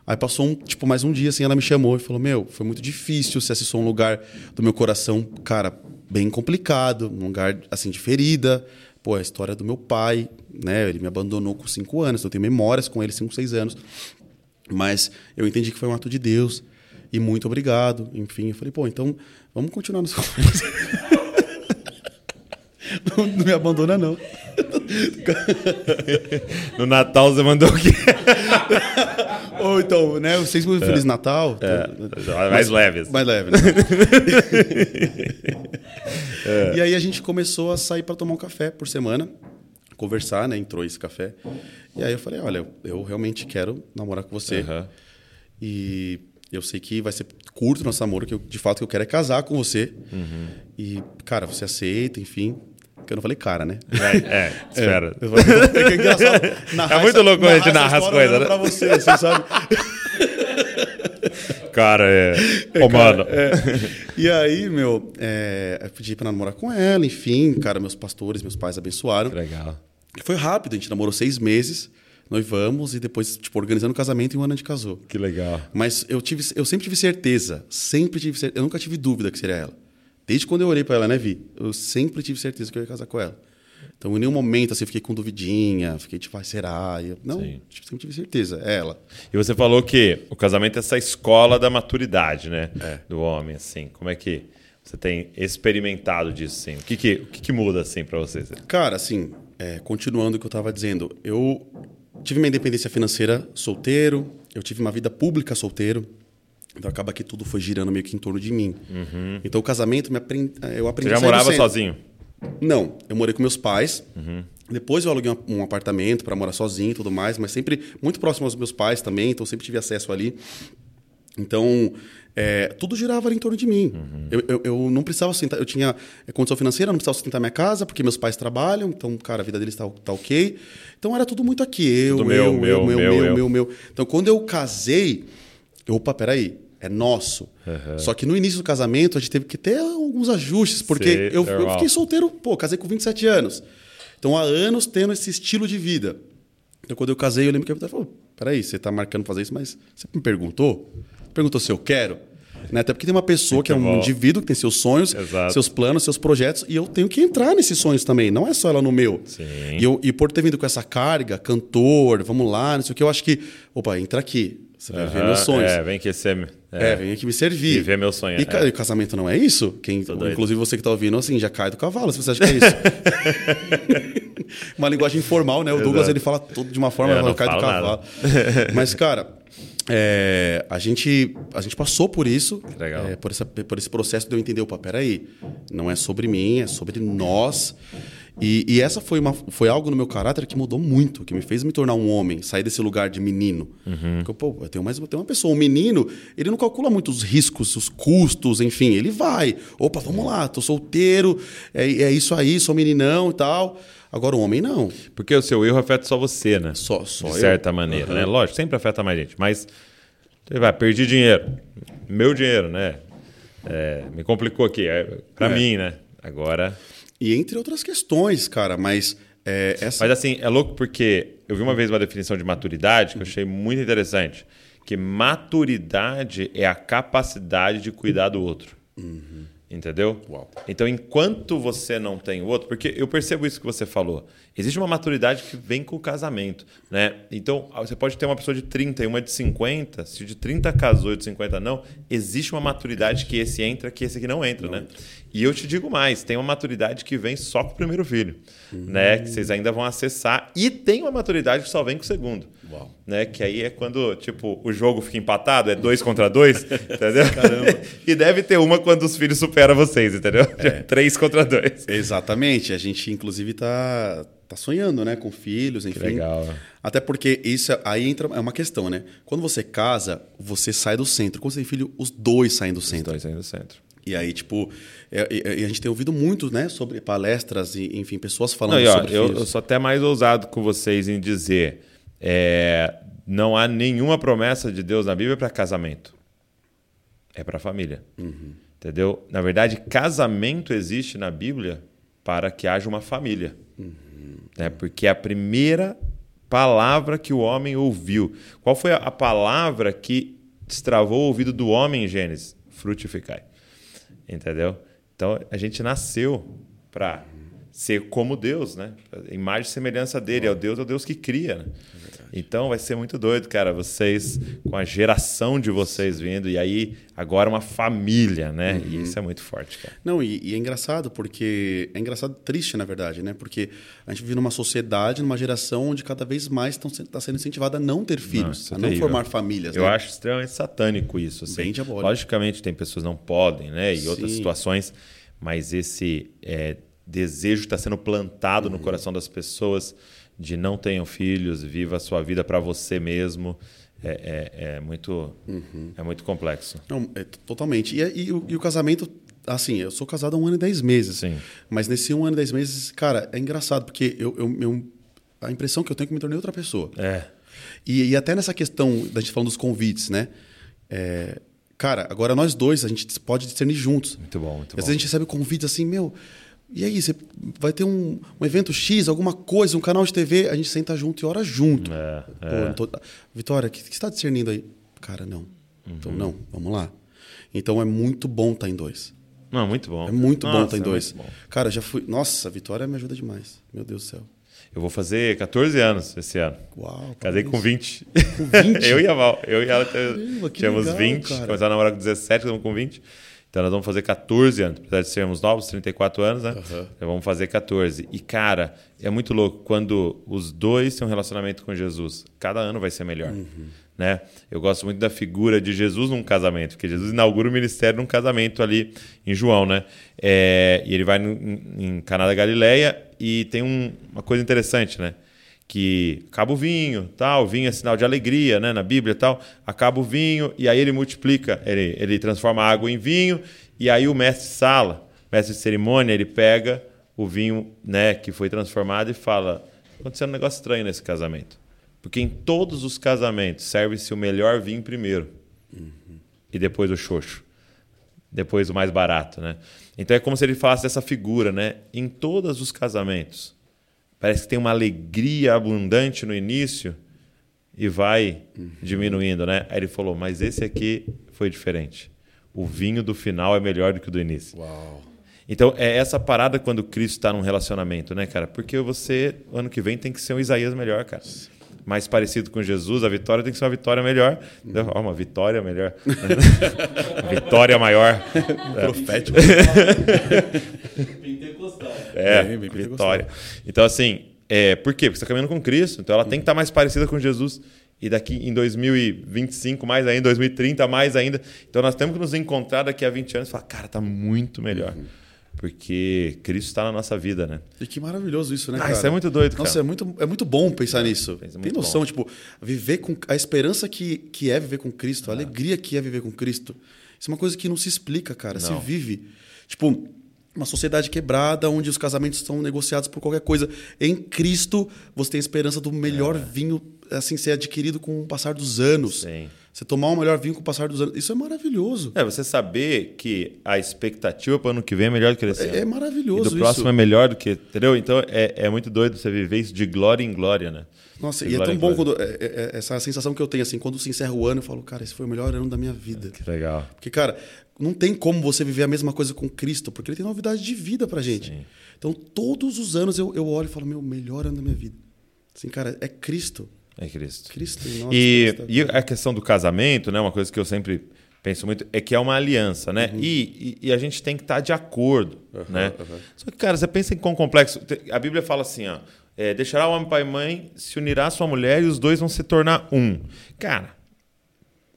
Aí passou um, tipo, mais um dia assim, ela me chamou e falou: Meu, foi muito difícil, você acessou um lugar do meu coração, cara, bem complicado, um lugar assim de ferida. Pô, a história do meu pai, né? Ele me abandonou com cinco anos, eu tenho memórias com ele, cinco, seis anos. Mas eu entendi que foi um ato de Deus. E muito obrigado. Enfim, eu falei, pô, então vamos continuar nossa conversa. não, não me abandona, não. No Natal você mandou o quê? Ou então, né? Vocês muito Feliz Natal. É, mais leve. assim. Mais leve, né? E aí a gente começou a sair para tomar um café por semana, conversar, né? Entrou esse café. E aí eu falei, olha, eu, realmente quero namorar com você. Aham. E eu sei que vai ser curto nosso namoro, que eu, de fato que eu quero é casar com você. Uhum. E, cara, você aceita, enfim. Que eu não falei cara, né? É, é, espera. Eu falei, é é engraçado narrar É muito essa- louco a gente essa narra as coisas, né? Pra você, você sabe? Cara, é. Ô, mano. É. E aí, meu, é, eu pedi pra namorar com ela, enfim, cara, meus pastores, meus pais abençoaram. Legal. E foi rápido, a gente namorou seis meses, noivamos e depois, tipo, organizando o casamento e um ano a gente casou. Que legal. Mas eu, tive, eu sempre tive certeza, sempre tive certeza, eu nunca tive dúvida que seria ela. Desde quando eu olhei pra ela, né, Vi? Eu sempre tive certeza que eu ia casar com ela. Então, em nenhum momento, assim, eu fiquei com duvidinha, fiquei tipo, ah, será? Eu, não, Sim. tipo, sempre tive certeza, é ela. E você falou que o casamento é essa escola da maturidade, né? É. Do homem, assim. Como é que você tem experimentado disso, assim? O que que, o que, que muda, assim, pra você? Cara, assim, é, continuando o que eu estava dizendo, eu tive minha independência financeira solteiro, eu tive uma vida pública solteiro. Então acaba que tudo foi girando meio que em torno de mim. Então o casamento me aprendi, eu aprendi Uhum. Você já morava sozinho? Não, eu morei com meus pais. Uhum. Depois eu aluguei um, um apartamento para morar sozinho e tudo mais, mas sempre muito próximo aos meus pais também, então sempre tive acesso ali. Então, é, tudo girava ali em torno de mim. Uhum. Eu, eu, eu não precisava sustentar, eu tinha é, condição financeira, não precisava sustentar minha casa, porque meus pais trabalham, então, cara, a vida deles tá, tá ok. Então era tudo muito aqui, eu, meu, eu, meu, meu, meu, meu, eu. meu, meu. Então, quando eu casei, eu, opa, peraí, é nosso. Só que no início do casamento a gente teve que ter alguns ajustes, porque Sei, eu, eu fiquei solteiro, pô, casei com 27 anos. Então, há anos tendo esse estilo de vida. Então, quando eu casei, eu lembro que a Vitória falou: peraí, você tá marcando fazer isso, mas você me perguntou? Perguntou se eu quero? Né? Até porque tem uma pessoa que é um bom. indivíduo que tem seus sonhos, Exato. seus planos, seus projetos, e eu tenho que entrar nesses sonhos também, não é só ela no meu. Sim. E, eu, e por ter vindo com essa carga, cantor, vamos lá, não sei o que, eu acho que, opa, entra aqui, você vai ver meus sonhos. É, vem que você. É, vem aqui me servir. Viver meu sonho, E é. ca- casamento não é isso? Quem, Tô doido. inclusive você que tá ouvindo, assim, já cai do cavalo, se você acha que é isso. uma linguagem informal, né? O Douglas, Exato. ele fala tudo de uma forma, É, eu ela não cai do cavalo. Mas, cara, é, a, gente, a gente passou por isso. É, por, essa, por esse processo de eu entender, opa, peraí, não é sobre mim, é sobre nós. E, e essa foi, uma, foi algo no meu caráter que mudou muito, que me fez me tornar um homem, sair desse lugar de menino. Porque, pô, eu tenho mais eu tenho uma pessoa, um menino, ele não calcula muito os riscos, os custos, enfim, ele vai. Opa, vamos lá, tô solteiro, é, é isso aí, sou meninão e tal. Agora o homem não. Porque o seu erro afeta só você, né? Só, só De eu. certa maneira, né? Lógico, sempre afeta mais gente. Mas, você vai, perdi dinheiro. Meu dinheiro, né? É, me complicou aqui. É, pra É. mim, né? Agora. E entre outras questões, cara, mas é, essa. Mas assim, é louco porque eu vi uma vez uma definição de maturidade que eu achei muito interessante. Que maturidade é a capacidade de cuidar do outro. Entendeu? Uau. Então, enquanto você não tem o outro, porque eu percebo isso que você falou, existe uma maturidade que vem com o casamento, né? Então, você pode ter uma pessoa de 30 e uma de 50, se de 30 casou e de 50 não, existe uma maturidade que esse entra, que esse aqui não entra, né? E eu te digo mais, tem uma maturidade que vem só com o primeiro filho, né? Que vocês ainda vão acessar, e tem uma maturidade que só vem com o segundo. Uau. Né? Que aí é quando, tipo, o jogo fica empatado, é dois contra dois, entendeu? Caramba. e deve ter uma quando os filhos superam vocês, entendeu? Três contra dois. Exatamente. A gente, inclusive, tá, tá sonhando, né? Com filhos, enfim. legal. Até porque isso aí entra é uma questão, né? Quando você casa, você sai do centro. Quando você tem filho, os dois saem do centro. Dois aí no centro. E aí, tipo, é- é- é- a gente tem ouvido muito, né, sobre palestras e, enfim, pessoas falando Não, e, ó, sobre eu, filhos. eu sou até mais ousado com vocês em dizer: é, não há nenhuma promessa de Deus na Bíblia para casamento. É para família. Entendeu? Na verdade, casamento existe na Bíblia para que haja uma família. Né? Porque é a primeira palavra que o homem ouviu. Qual foi a- a palavra que destravou o ouvido do homem em Gênesis? Frutificai. Entendeu? Então a gente nasceu para ser como Deus, né? Imagem e semelhança dele. É o Deus, é o Deus que cria. Né? Então vai ser muito doido, cara. Vocês, com a geração de vocês vindo, e aí agora uma família, né? E isso é muito forte, cara. Não, e, e é engraçado porque. É engraçado, triste, na verdade, né? Porque a gente vive numa sociedade, numa geração onde cada vez mais está sendo incentivada a não ter filhos, é a não terrível. formar famílias. Eu né? acho extremamente satânico isso. Assim. Bem diabólico. Logicamente, tem pessoas que não podem, né? E outras Sim. situações, mas esse é, desejo está sendo plantado Uhum. no coração das pessoas de não tenham filhos, viva a sua vida para você mesmo. É, é- é muito, Uhum. é muito complexo. Não, é, totalmente. E, e o, e o casamento, assim, eu sou casado há um ano e dez meses. Sim. Mas nesse um ano e dez meses, cara, é engraçado, porque eu, eu, eu- a impressão que eu tenho é que me tornei outra pessoa. É. E, até nessa questão da gente falando dos convites, né? É, cara, agora nós dois, a gente pode discernir juntos. Muito bom, muito Às bom. vezes a gente recebe convites assim, meu, e aí, você vai ter um, um evento X, alguma coisa, um canal de TV, a gente senta junto e ora junto. É, Pô, é. não tô- Vitória, o que, que você está discernindo aí? Cara, não. Uhum. Então, não, vamos lá. Então é muito bom estar em dois. Não, muito bom. É muito bom Nossa, estar em é dois. bom. Cara, já fui. Nossa, a Vitória me ajuda demais. Meu Deus do céu. Eu vou fazer 14 anos esse ano. Uau. Casei com 20. Com 20? eu e a Val. Eu e ela Caramba, tínhamos legal, 20. cara. Começamos a namorar com 17, estamos com 20. Então nós vamos fazer 14 anos. Apesar de sermos novos, 34 anos, né? Uhum. Então vamos fazer 14. E, cara, é muito louco. Quando os dois têm um relacionamento com Jesus, cada ano vai ser melhor. Né? Eu gosto muito da figura de Jesus num casamento, porque Jesus inaugura o ministério num casamento ali em João, né? É, e ele vai no, em, em Caná da Galileia e tem um- uma coisa interessante, né? Que acaba o vinho, tal, vinho é sinal de alegria, né, na Bíblia tal, acaba o vinho e aí ele multiplica, ele, ele transforma a água em vinho e aí o mestre sala, mestre de cerimônia, ele pega o vinho, né, que foi transformado e fala, aconteceu um negócio estranho nesse casamento, porque em todos os casamentos serve-se o melhor vinho primeiro e depois o xoxo, depois o mais barato, né? Então é como se ele falasse dessa figura, né? Em todos os casamentos, parece que tem uma alegria abundante no início e vai diminuindo, né? Aí ele falou, mas esse aqui foi diferente. O vinho do final é melhor do que o do início. Uau. Então, é essa parada quando Cristo está num relacionamento, né, cara? Porque você, ano que vem, tem que ser um Isaías melhor, cara. Mais parecido com Jesus, a vitória tem que ser uma vitória melhor. Ó, uma vitória melhor. vitória maior. Profético. É, Bem, bem vitória. Então, assim, é, por quê? Porque você está caminhando com Cristo, então ela tem que estar mais parecida com Jesus. E daqui em 2025, mais ainda, 2030, mais ainda. Então nós temos que nos encontrar daqui a 20 anos e falar, cara, tá muito melhor. Porque Cristo está na nossa vida, né? E que maravilhoso isso, né, Ah, cara? isso é muito doido, Nossa, cara. é muito, é muito bom pensar nisso. Pensa Tem noção, bom. tipo, viver com a esperança que, que é viver com Cristo, a alegria que é viver com Cristo. Isso é uma coisa que não se explica, cara. Se Não. vive. Tipo, uma sociedade quebrada onde os casamentos são negociados por qualquer coisa. Em Cristo, você tem a esperança do melhor vinho assim ser adquirido com o passar dos anos. Sim. Você tomar o melhor vinho com o passar dos anos. Isso é maravilhoso. É, você saber que a expectativa para o ano que vem é melhor do que esse É, ano. é maravilhoso E do próximo isso. é melhor do que. Entendeu? Então é, é muito doido você viver isso de glória em glória, né? Nossa, De e é tão bom glória. quando. é- é- é essa sensação que eu tenho, assim, quando se encerra o ano, eu falo, cara, esse foi o melhor ano da minha vida. Que legal. Porque, cara, não tem como você viver a mesma coisa com Cristo, porque ele tem novidade de vida pra gente. Sim. Então, todos os anos eu, eu olho e falo, meu, melhor ano da minha vida. Assim, cara, é Cristo. É Cristo. Cristo nós. E, Cristo e a questão do casamento, né? Uma coisa que eu sempre penso muito é que é uma aliança, né? E, e- e a gente tem que estar de acordo, né? Só que, cara, você pensa em quão complexo. A Bíblia fala assim, ó. é, deixará o homem pai e mãe, se unirá à sua mulher e os dois vão se tornar um. Cara,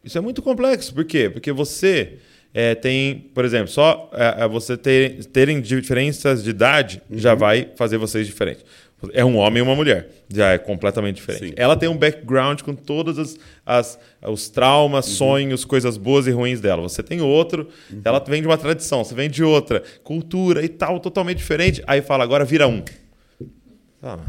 isso é muito complexo. Por quê? Porque você é, tem, por exemplo, só é, é, você ter, terem diferenças de idade já vai fazer vocês diferentes. É um homem e uma mulher. Já é completamente diferente. Sim. Ela tem um background com todos as, as- os traumas, sonhos, coisas boas e ruins dela. Você tem outro, ela vem de uma tradição, você vem de outra, cultura e tal, totalmente diferente. Aí fala, agora vira um. Ah,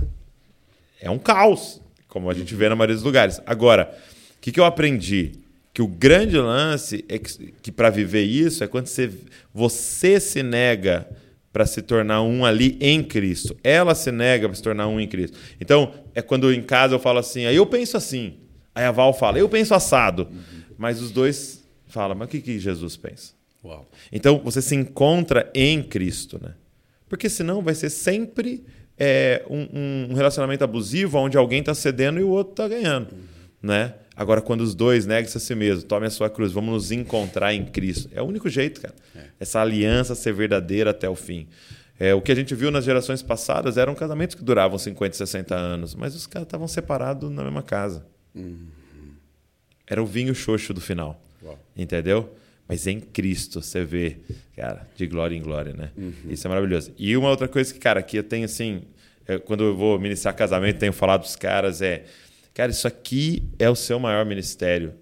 é um caos, como a gente vê na maioria dos lugares. Agora, o que, que eu aprendi? Que o grande lance é que, que para viver isso é quando você, você se nega para se tornar um ali em Cristo. Ela se nega para se tornar um em Cristo. Então, é quando em casa eu falo assim, aí eu penso assim. Aí a Val fala, eu penso assado. Mas os dois falam, mas o que, que Jesus pensa? Uau. Então você se encontra em Cristo, né? Porque senão vai ser sempre é, um, um relacionamento abusivo onde alguém está cedendo e o outro está ganhando, né? Agora, quando os dois negam-se a si mesmo, tome a sua cruz, vamos nos encontrar em Cristo. É o único jeito, cara. Essa aliança ser verdadeira até o fim. É, o que a gente viu nas gerações passadas eram casamentos que duravam 50, 60 anos, mas os caras estavam separados na mesma casa. Era o vinho xoxo do final. Uau. Entendeu? Mas em Cristo você vê, cara, de glória em glória, né? Isso é maravilhoso. E uma outra coisa que, cara, que eu tenho assim, é, quando eu vou ministrar casamento, tenho falado dos caras, é, cara, isso aqui é o seu maior ministério.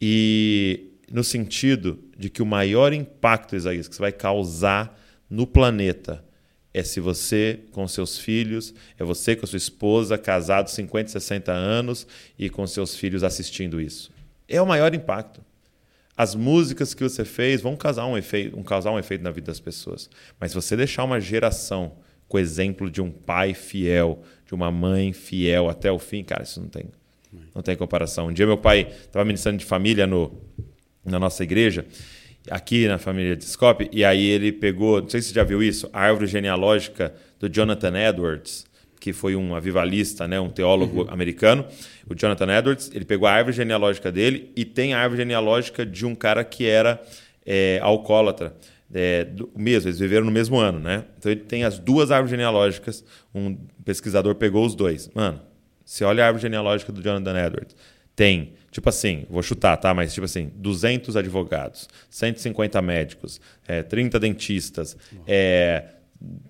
E no sentido de que o maior impacto, Isaías, que você vai causar no planeta é se você com seus filhos, é você com a sua esposa, casado 50, 60 anos e com seus filhos assistindo isso. É o maior impacto. As músicas que você fez vão causar um efeito, um, causar um efeito na vida das pessoas. Mas se você deixar uma geração com o exemplo de um pai fiel, de uma mãe fiel até o fim, cara, isso não tem, não tem comparação. Um dia meu pai estava ministrando de família no, na nossa igreja, aqui na família de Scope, e aí ele pegou, não sei se você já viu isso, a árvore genealógica do Jonathan Edwards, que foi um avivalista, né, um teólogo americano, o Jonathan Edwards, ele pegou a árvore genealógica dele e tem a árvore genealógica de um cara que era é alcoólatra. É, do, mesmo, eles viveram no mesmo ano, né? Então ele tem as duas árvores genealógicas. Um pesquisador pegou os dois. Mano, você olha a árvore genealógica do Jonathan Edwards. Tem, tipo assim, vou chutar, tá? Mas tipo assim, 200 advogados, 150 médicos, é, 30 dentistas, é,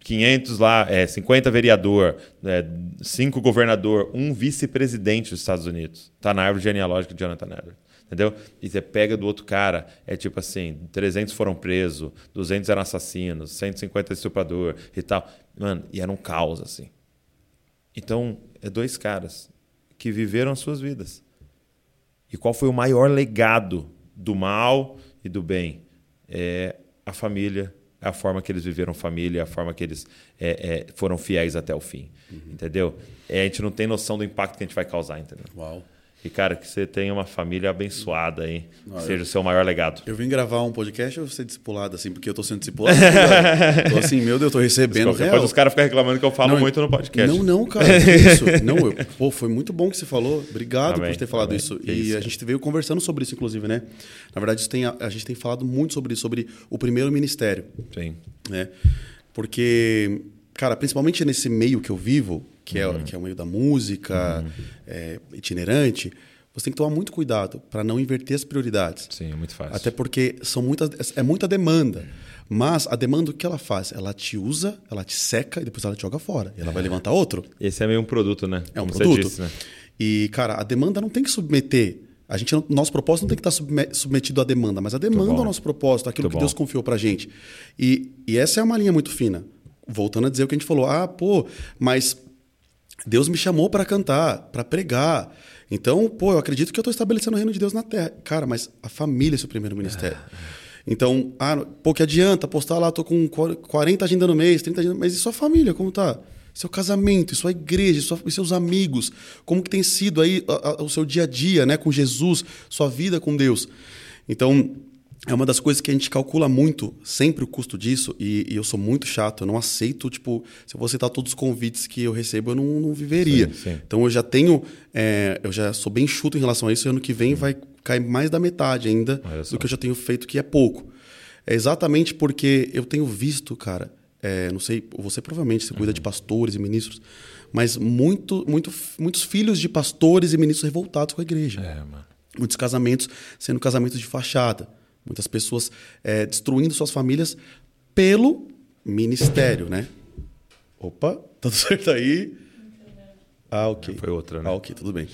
500 lá, é, 50 vereador, é, 5 governador, um vice-presidente dos Estados Unidos. Tá na árvore genealógica de Jonathan Edwards. Entendeu? E você pega do outro cara, é tipo assim, 300 foram presos, 200 eram assassinos, 150 estuprador e tal. Mano, e era um caos, assim. Então, é dois caras que viveram as suas vidas. E qual foi o maior legado do mal e do bem? É a família, a forma que eles viveram família, a forma que eles é, é, foram fiéis até o fim. Uhum. Entendeu? É, a gente não tem noção do impacto que a gente vai causar, entendeu? Uau. E, cara, que você tenha uma família abençoada. Não, seja eu, o seu maior legado. Eu vim gravar um podcast ou ser discipulado, assim, porque eu tô sendo discipulado. tô assim, meu Deus, eu tô recebendo. Depois real. os caras ficam reclamando que eu falo não, muito no podcast. Não, não, cara. isso. Não, eu, pô, foi muito bom que você falou. Obrigado amém, por ter falado amém. isso. Que e isso. a gente veio conversando sobre isso, inclusive, né? Na verdade, tem, a, a, gente tem falado muito sobre isso, sobre o primeiro ministério. Sim. Né? Porque, cara, principalmente nesse meio que eu vivo, que, uhum. é, que é o meio da música, uhum. é, itinerante, você tem que tomar muito cuidado para não inverter as prioridades. Sim, é muito fácil. Até porque são muitas, é muita demanda. Mas a demanda, o que ela faz? Ela te usa, ela te seca e depois ela te joga fora. E ela é. vai levantar outro. Esse é meio um produto, né? É um Como produto. Disse, né? E, cara, a demanda não tem que submeter. A gente, nosso propósito não tem que estar submetido à demanda, mas a demanda é o nosso propósito, aquilo que bom. Deus confiou pra gente. E, e essa é uma linha muito fina. Voltando a dizer o que a gente falou. Ah, pô, mas Deus me chamou para cantar, para pregar. Então, pô, eu acredito que eu estou estabelecendo o reino de Deus na terra. Cara, mas a família é seu primeiro ministério. Então, ah, pô, que adianta postar lá, tô com 40 agenda no mês, 30 agenda, mas e sua família, como tá? Seu casamento, sua igreja, sua, seus amigos, como que tem sido aí a, a, o seu dia a dia, né, com Jesus, sua vida com Deus. Então, é uma das coisas que a gente calcula muito, sempre o custo disso, e, e, eu sou muito chato, eu não aceito, tipo, se eu vou aceitar todos os convites que eu recebo, eu não, não viveria. Sim, sim. Então eu já tenho, é, eu já sou bem chuto em relação a isso, e ano que vem vai cair mais da metade ainda do que eu já tenho feito, que é pouco. É exatamente porque eu tenho visto, cara, é, não sei, você provavelmente você cuida uhum. de pastores e ministros, mas muito, muito, muitos filhos de pastores e ministros revoltados com a igreja. É, muitos casamentos sendo casamentos de fachada Muitas pessoas é, destruindo suas famílias pelo ministério, né? Opa, tudo certo aí? Ah, ok. Foi outra, né? Ah, ok, tudo bem.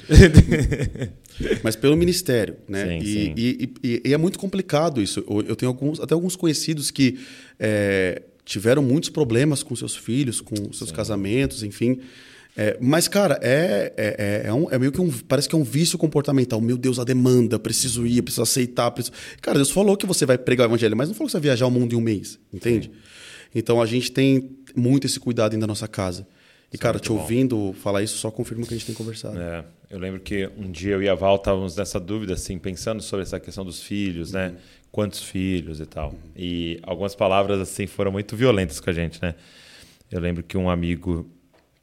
Mas pelo ministério, né? Sim, e, sim. E, e, e, é muito complicado isso. Eu tenho alguns, até alguns conhecidos que é, tiveram muitos problemas com seus filhos, com seus sim. casamentos, enfim. É, mas, cara, é, é, é, é, um, é meio que um. Parece que é um vício comportamental. Meu Deus, a demanda, preciso ir, preciso aceitar. Preciso... Cara, Deus falou que você vai pregar o evangelho, mas não falou que você vai viajar o mundo em um mês, entende? Sim. Então a gente tem muito esse cuidado dentro da nossa casa. E, cara, te bom. ouvindo falar isso só confirma que a gente tem conversado. É, eu lembro que um dia eu e a Val estávamos nessa dúvida, assim, pensando sobre essa questão dos filhos, né? uhum. né? Quantos filhos e tal. Uhum. E algumas palavras, assim, foram muito violentas com a gente, né? Eu lembro que um amigo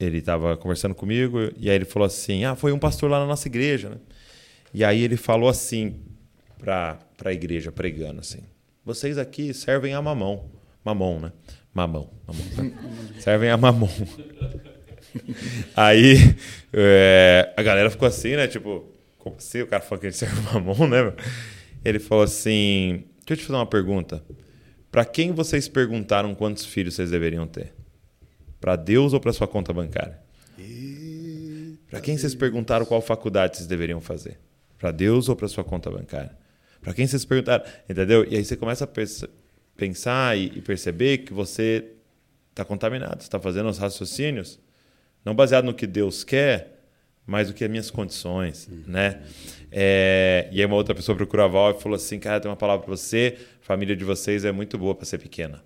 ele estava conversando comigo e aí ele falou assim: Ah, foi um pastor lá na nossa igreja, né? E aí ele falou assim para a igreja, pregando assim: Vocês aqui servem a mamão. Mamão, né? Mamão. mamão servem a mamão. aí é, a galera ficou assim, né? Tipo, como assim? O cara falou que ele serve mamão, né? Ele falou assim: Deixa eu te fazer uma pergunta. Para quem vocês perguntaram quantos filhos vocês deveriam ter? Para Deus ou para sua conta bancária? Para quem vocês perguntaram qual faculdade vocês deveriam fazer? Para Deus ou para sua conta bancária? Para quem vocês perguntaram? Entendeu? E aí você começa a pensar e perceber que você está contaminado, está fazendo os raciocínios não baseado no que Deus quer, mas no que as minhas condições, uhum. né? É, e aí uma outra pessoa procurou a Val e falou assim, cara, tem uma palavra para você, a família de vocês é muito boa para ser pequena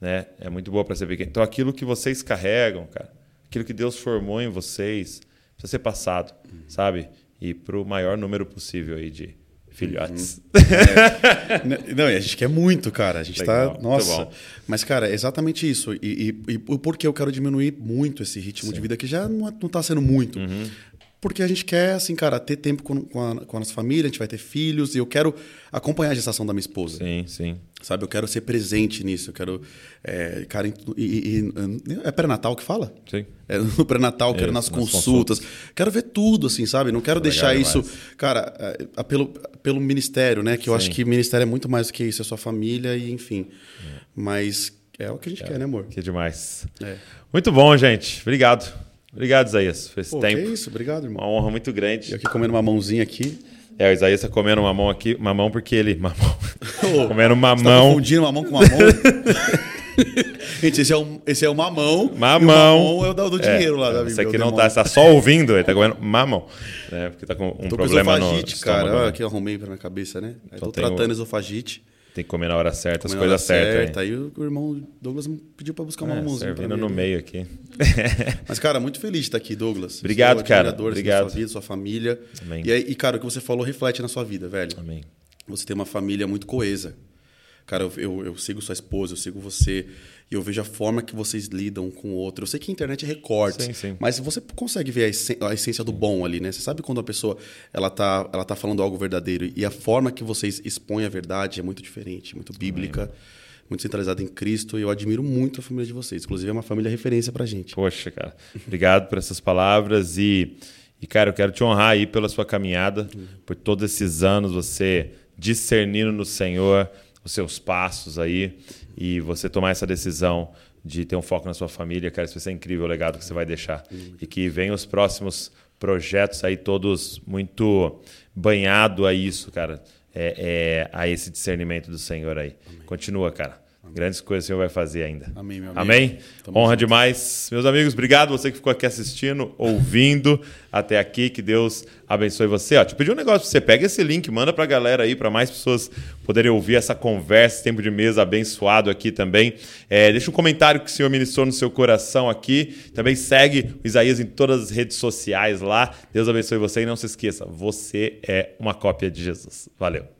né? É muito boa para ser pequeno. Então, aquilo que vocês carregam, cara, aquilo que Deus formou em vocês, precisa ser passado, uhum. sabe? E para o maior número possível aí de filhotes. Uhum. É. Não, a gente quer muito, cara. A gente está. Nossa. Mas, cara, é exatamente isso. E, e, e por que eu quero diminuir muito esse ritmo Sim. de vida, que já não está sendo muito. Uhum. Porque a gente quer, assim, cara, ter tempo com, com, a, com a nossa família, a gente vai ter filhos, e eu quero acompanhar a gestação da minha esposa. Sim, sim. Sabe, eu quero ser presente nisso, eu quero. É, cara, e, e- é pré-natal que fala? Sim. É, no pré-natal, quero nas nas consultas. Quero ver tudo, assim, sabe? Não quero Legal deixar isso. demais. Cara, é, é, pelo, pelo ministério, né? Que eu Sim. acho que ministério é muito mais do que isso, é sua família e enfim. Mas é o que a gente quer, né, amor? Que demais. É. Muito bom, gente. Obrigado. Obrigado, Isaías, por esse Pô, tempo. que isso, obrigado, irmão. Uma honra muito grande. aqui comendo uma mãozinha aqui. É, o Isaías tá comendo mamão aqui. Mamão porque ele. Mamão. Ô, comendo Você tá mamão. confundindo mamão com mamão? Gente, esse é, um, esse é o mamão. Mamão. O mamão é o do, do dinheiro lá da Esse Bíblia. aqui o não demônio. tá, tá só ouvindo, ele tá comendo mamão. Né? Porque tá com um Tô com problema no esofagite, cara. né? Olha que eu arrumei pra minha cabeça, né? Aí Então tô tem o- tratando esofagite. Tem que comer na hora certa, as coisas certas. certa. Aí o, irmão Douglas pediu pra buscar uma É, pra servindo no meio aqui. Mas, cara, muito feliz de estar aqui, Douglas. Obrigado, Sou cara. Obrigado. Da sua vida, sua família. Amém. E, aí, e, cara, o que você falou reflete na sua vida, velho. Amém. Você tem uma família muito coesa. Cara, eu, eu, eu sigo sua esposa, eu sigo você, e eu vejo a forma que vocês lidam com o outro. Eu sei que a internet é recortes, Sim, sim. mas você consegue ver a, essência do bom ali, né? Você sabe quando a pessoa ela tá, ela tá falando algo verdadeiro e a forma que vocês expõem a verdade é muito diferente, muito bíblica, muito centralizada em Cristo. E eu admiro muito a família de vocês. Inclusive, é uma família referência pra gente. Poxa, cara. Obrigado por essas palavras e, e cara, eu quero te honrar aí pela sua caminhada, por todos esses anos você discernindo no Senhor os seus passos aí e você tomar essa decisão de ter um foco na sua família, cara, isso vai ser incrível o legado que você vai deixar. E que venham os próximos projetos aí todos muito banhado a isso, cara, é, é, a esse discernimento do Senhor aí. Continua, cara. Grandes coisas o Senhor vai fazer ainda. Amém, meu amigo. Amém? Tamo Honra junto. demais. Meus amigos, obrigado você que ficou aqui assistindo, ouvindo até aqui. Que Deus abençoe você. Ó, te pedi um negócio pra você. Pega esse link, manda pra galera aí, pra mais pessoas poderem ouvir essa conversa, esse tempo de mesa abençoado aqui também. É, deixa um comentário que o Senhor ministrou no seu coração aqui. Também segue o Isaías em todas as redes sociais lá. Deus abençoe você e não se esqueça, você é uma cópia de Jesus. Valeu.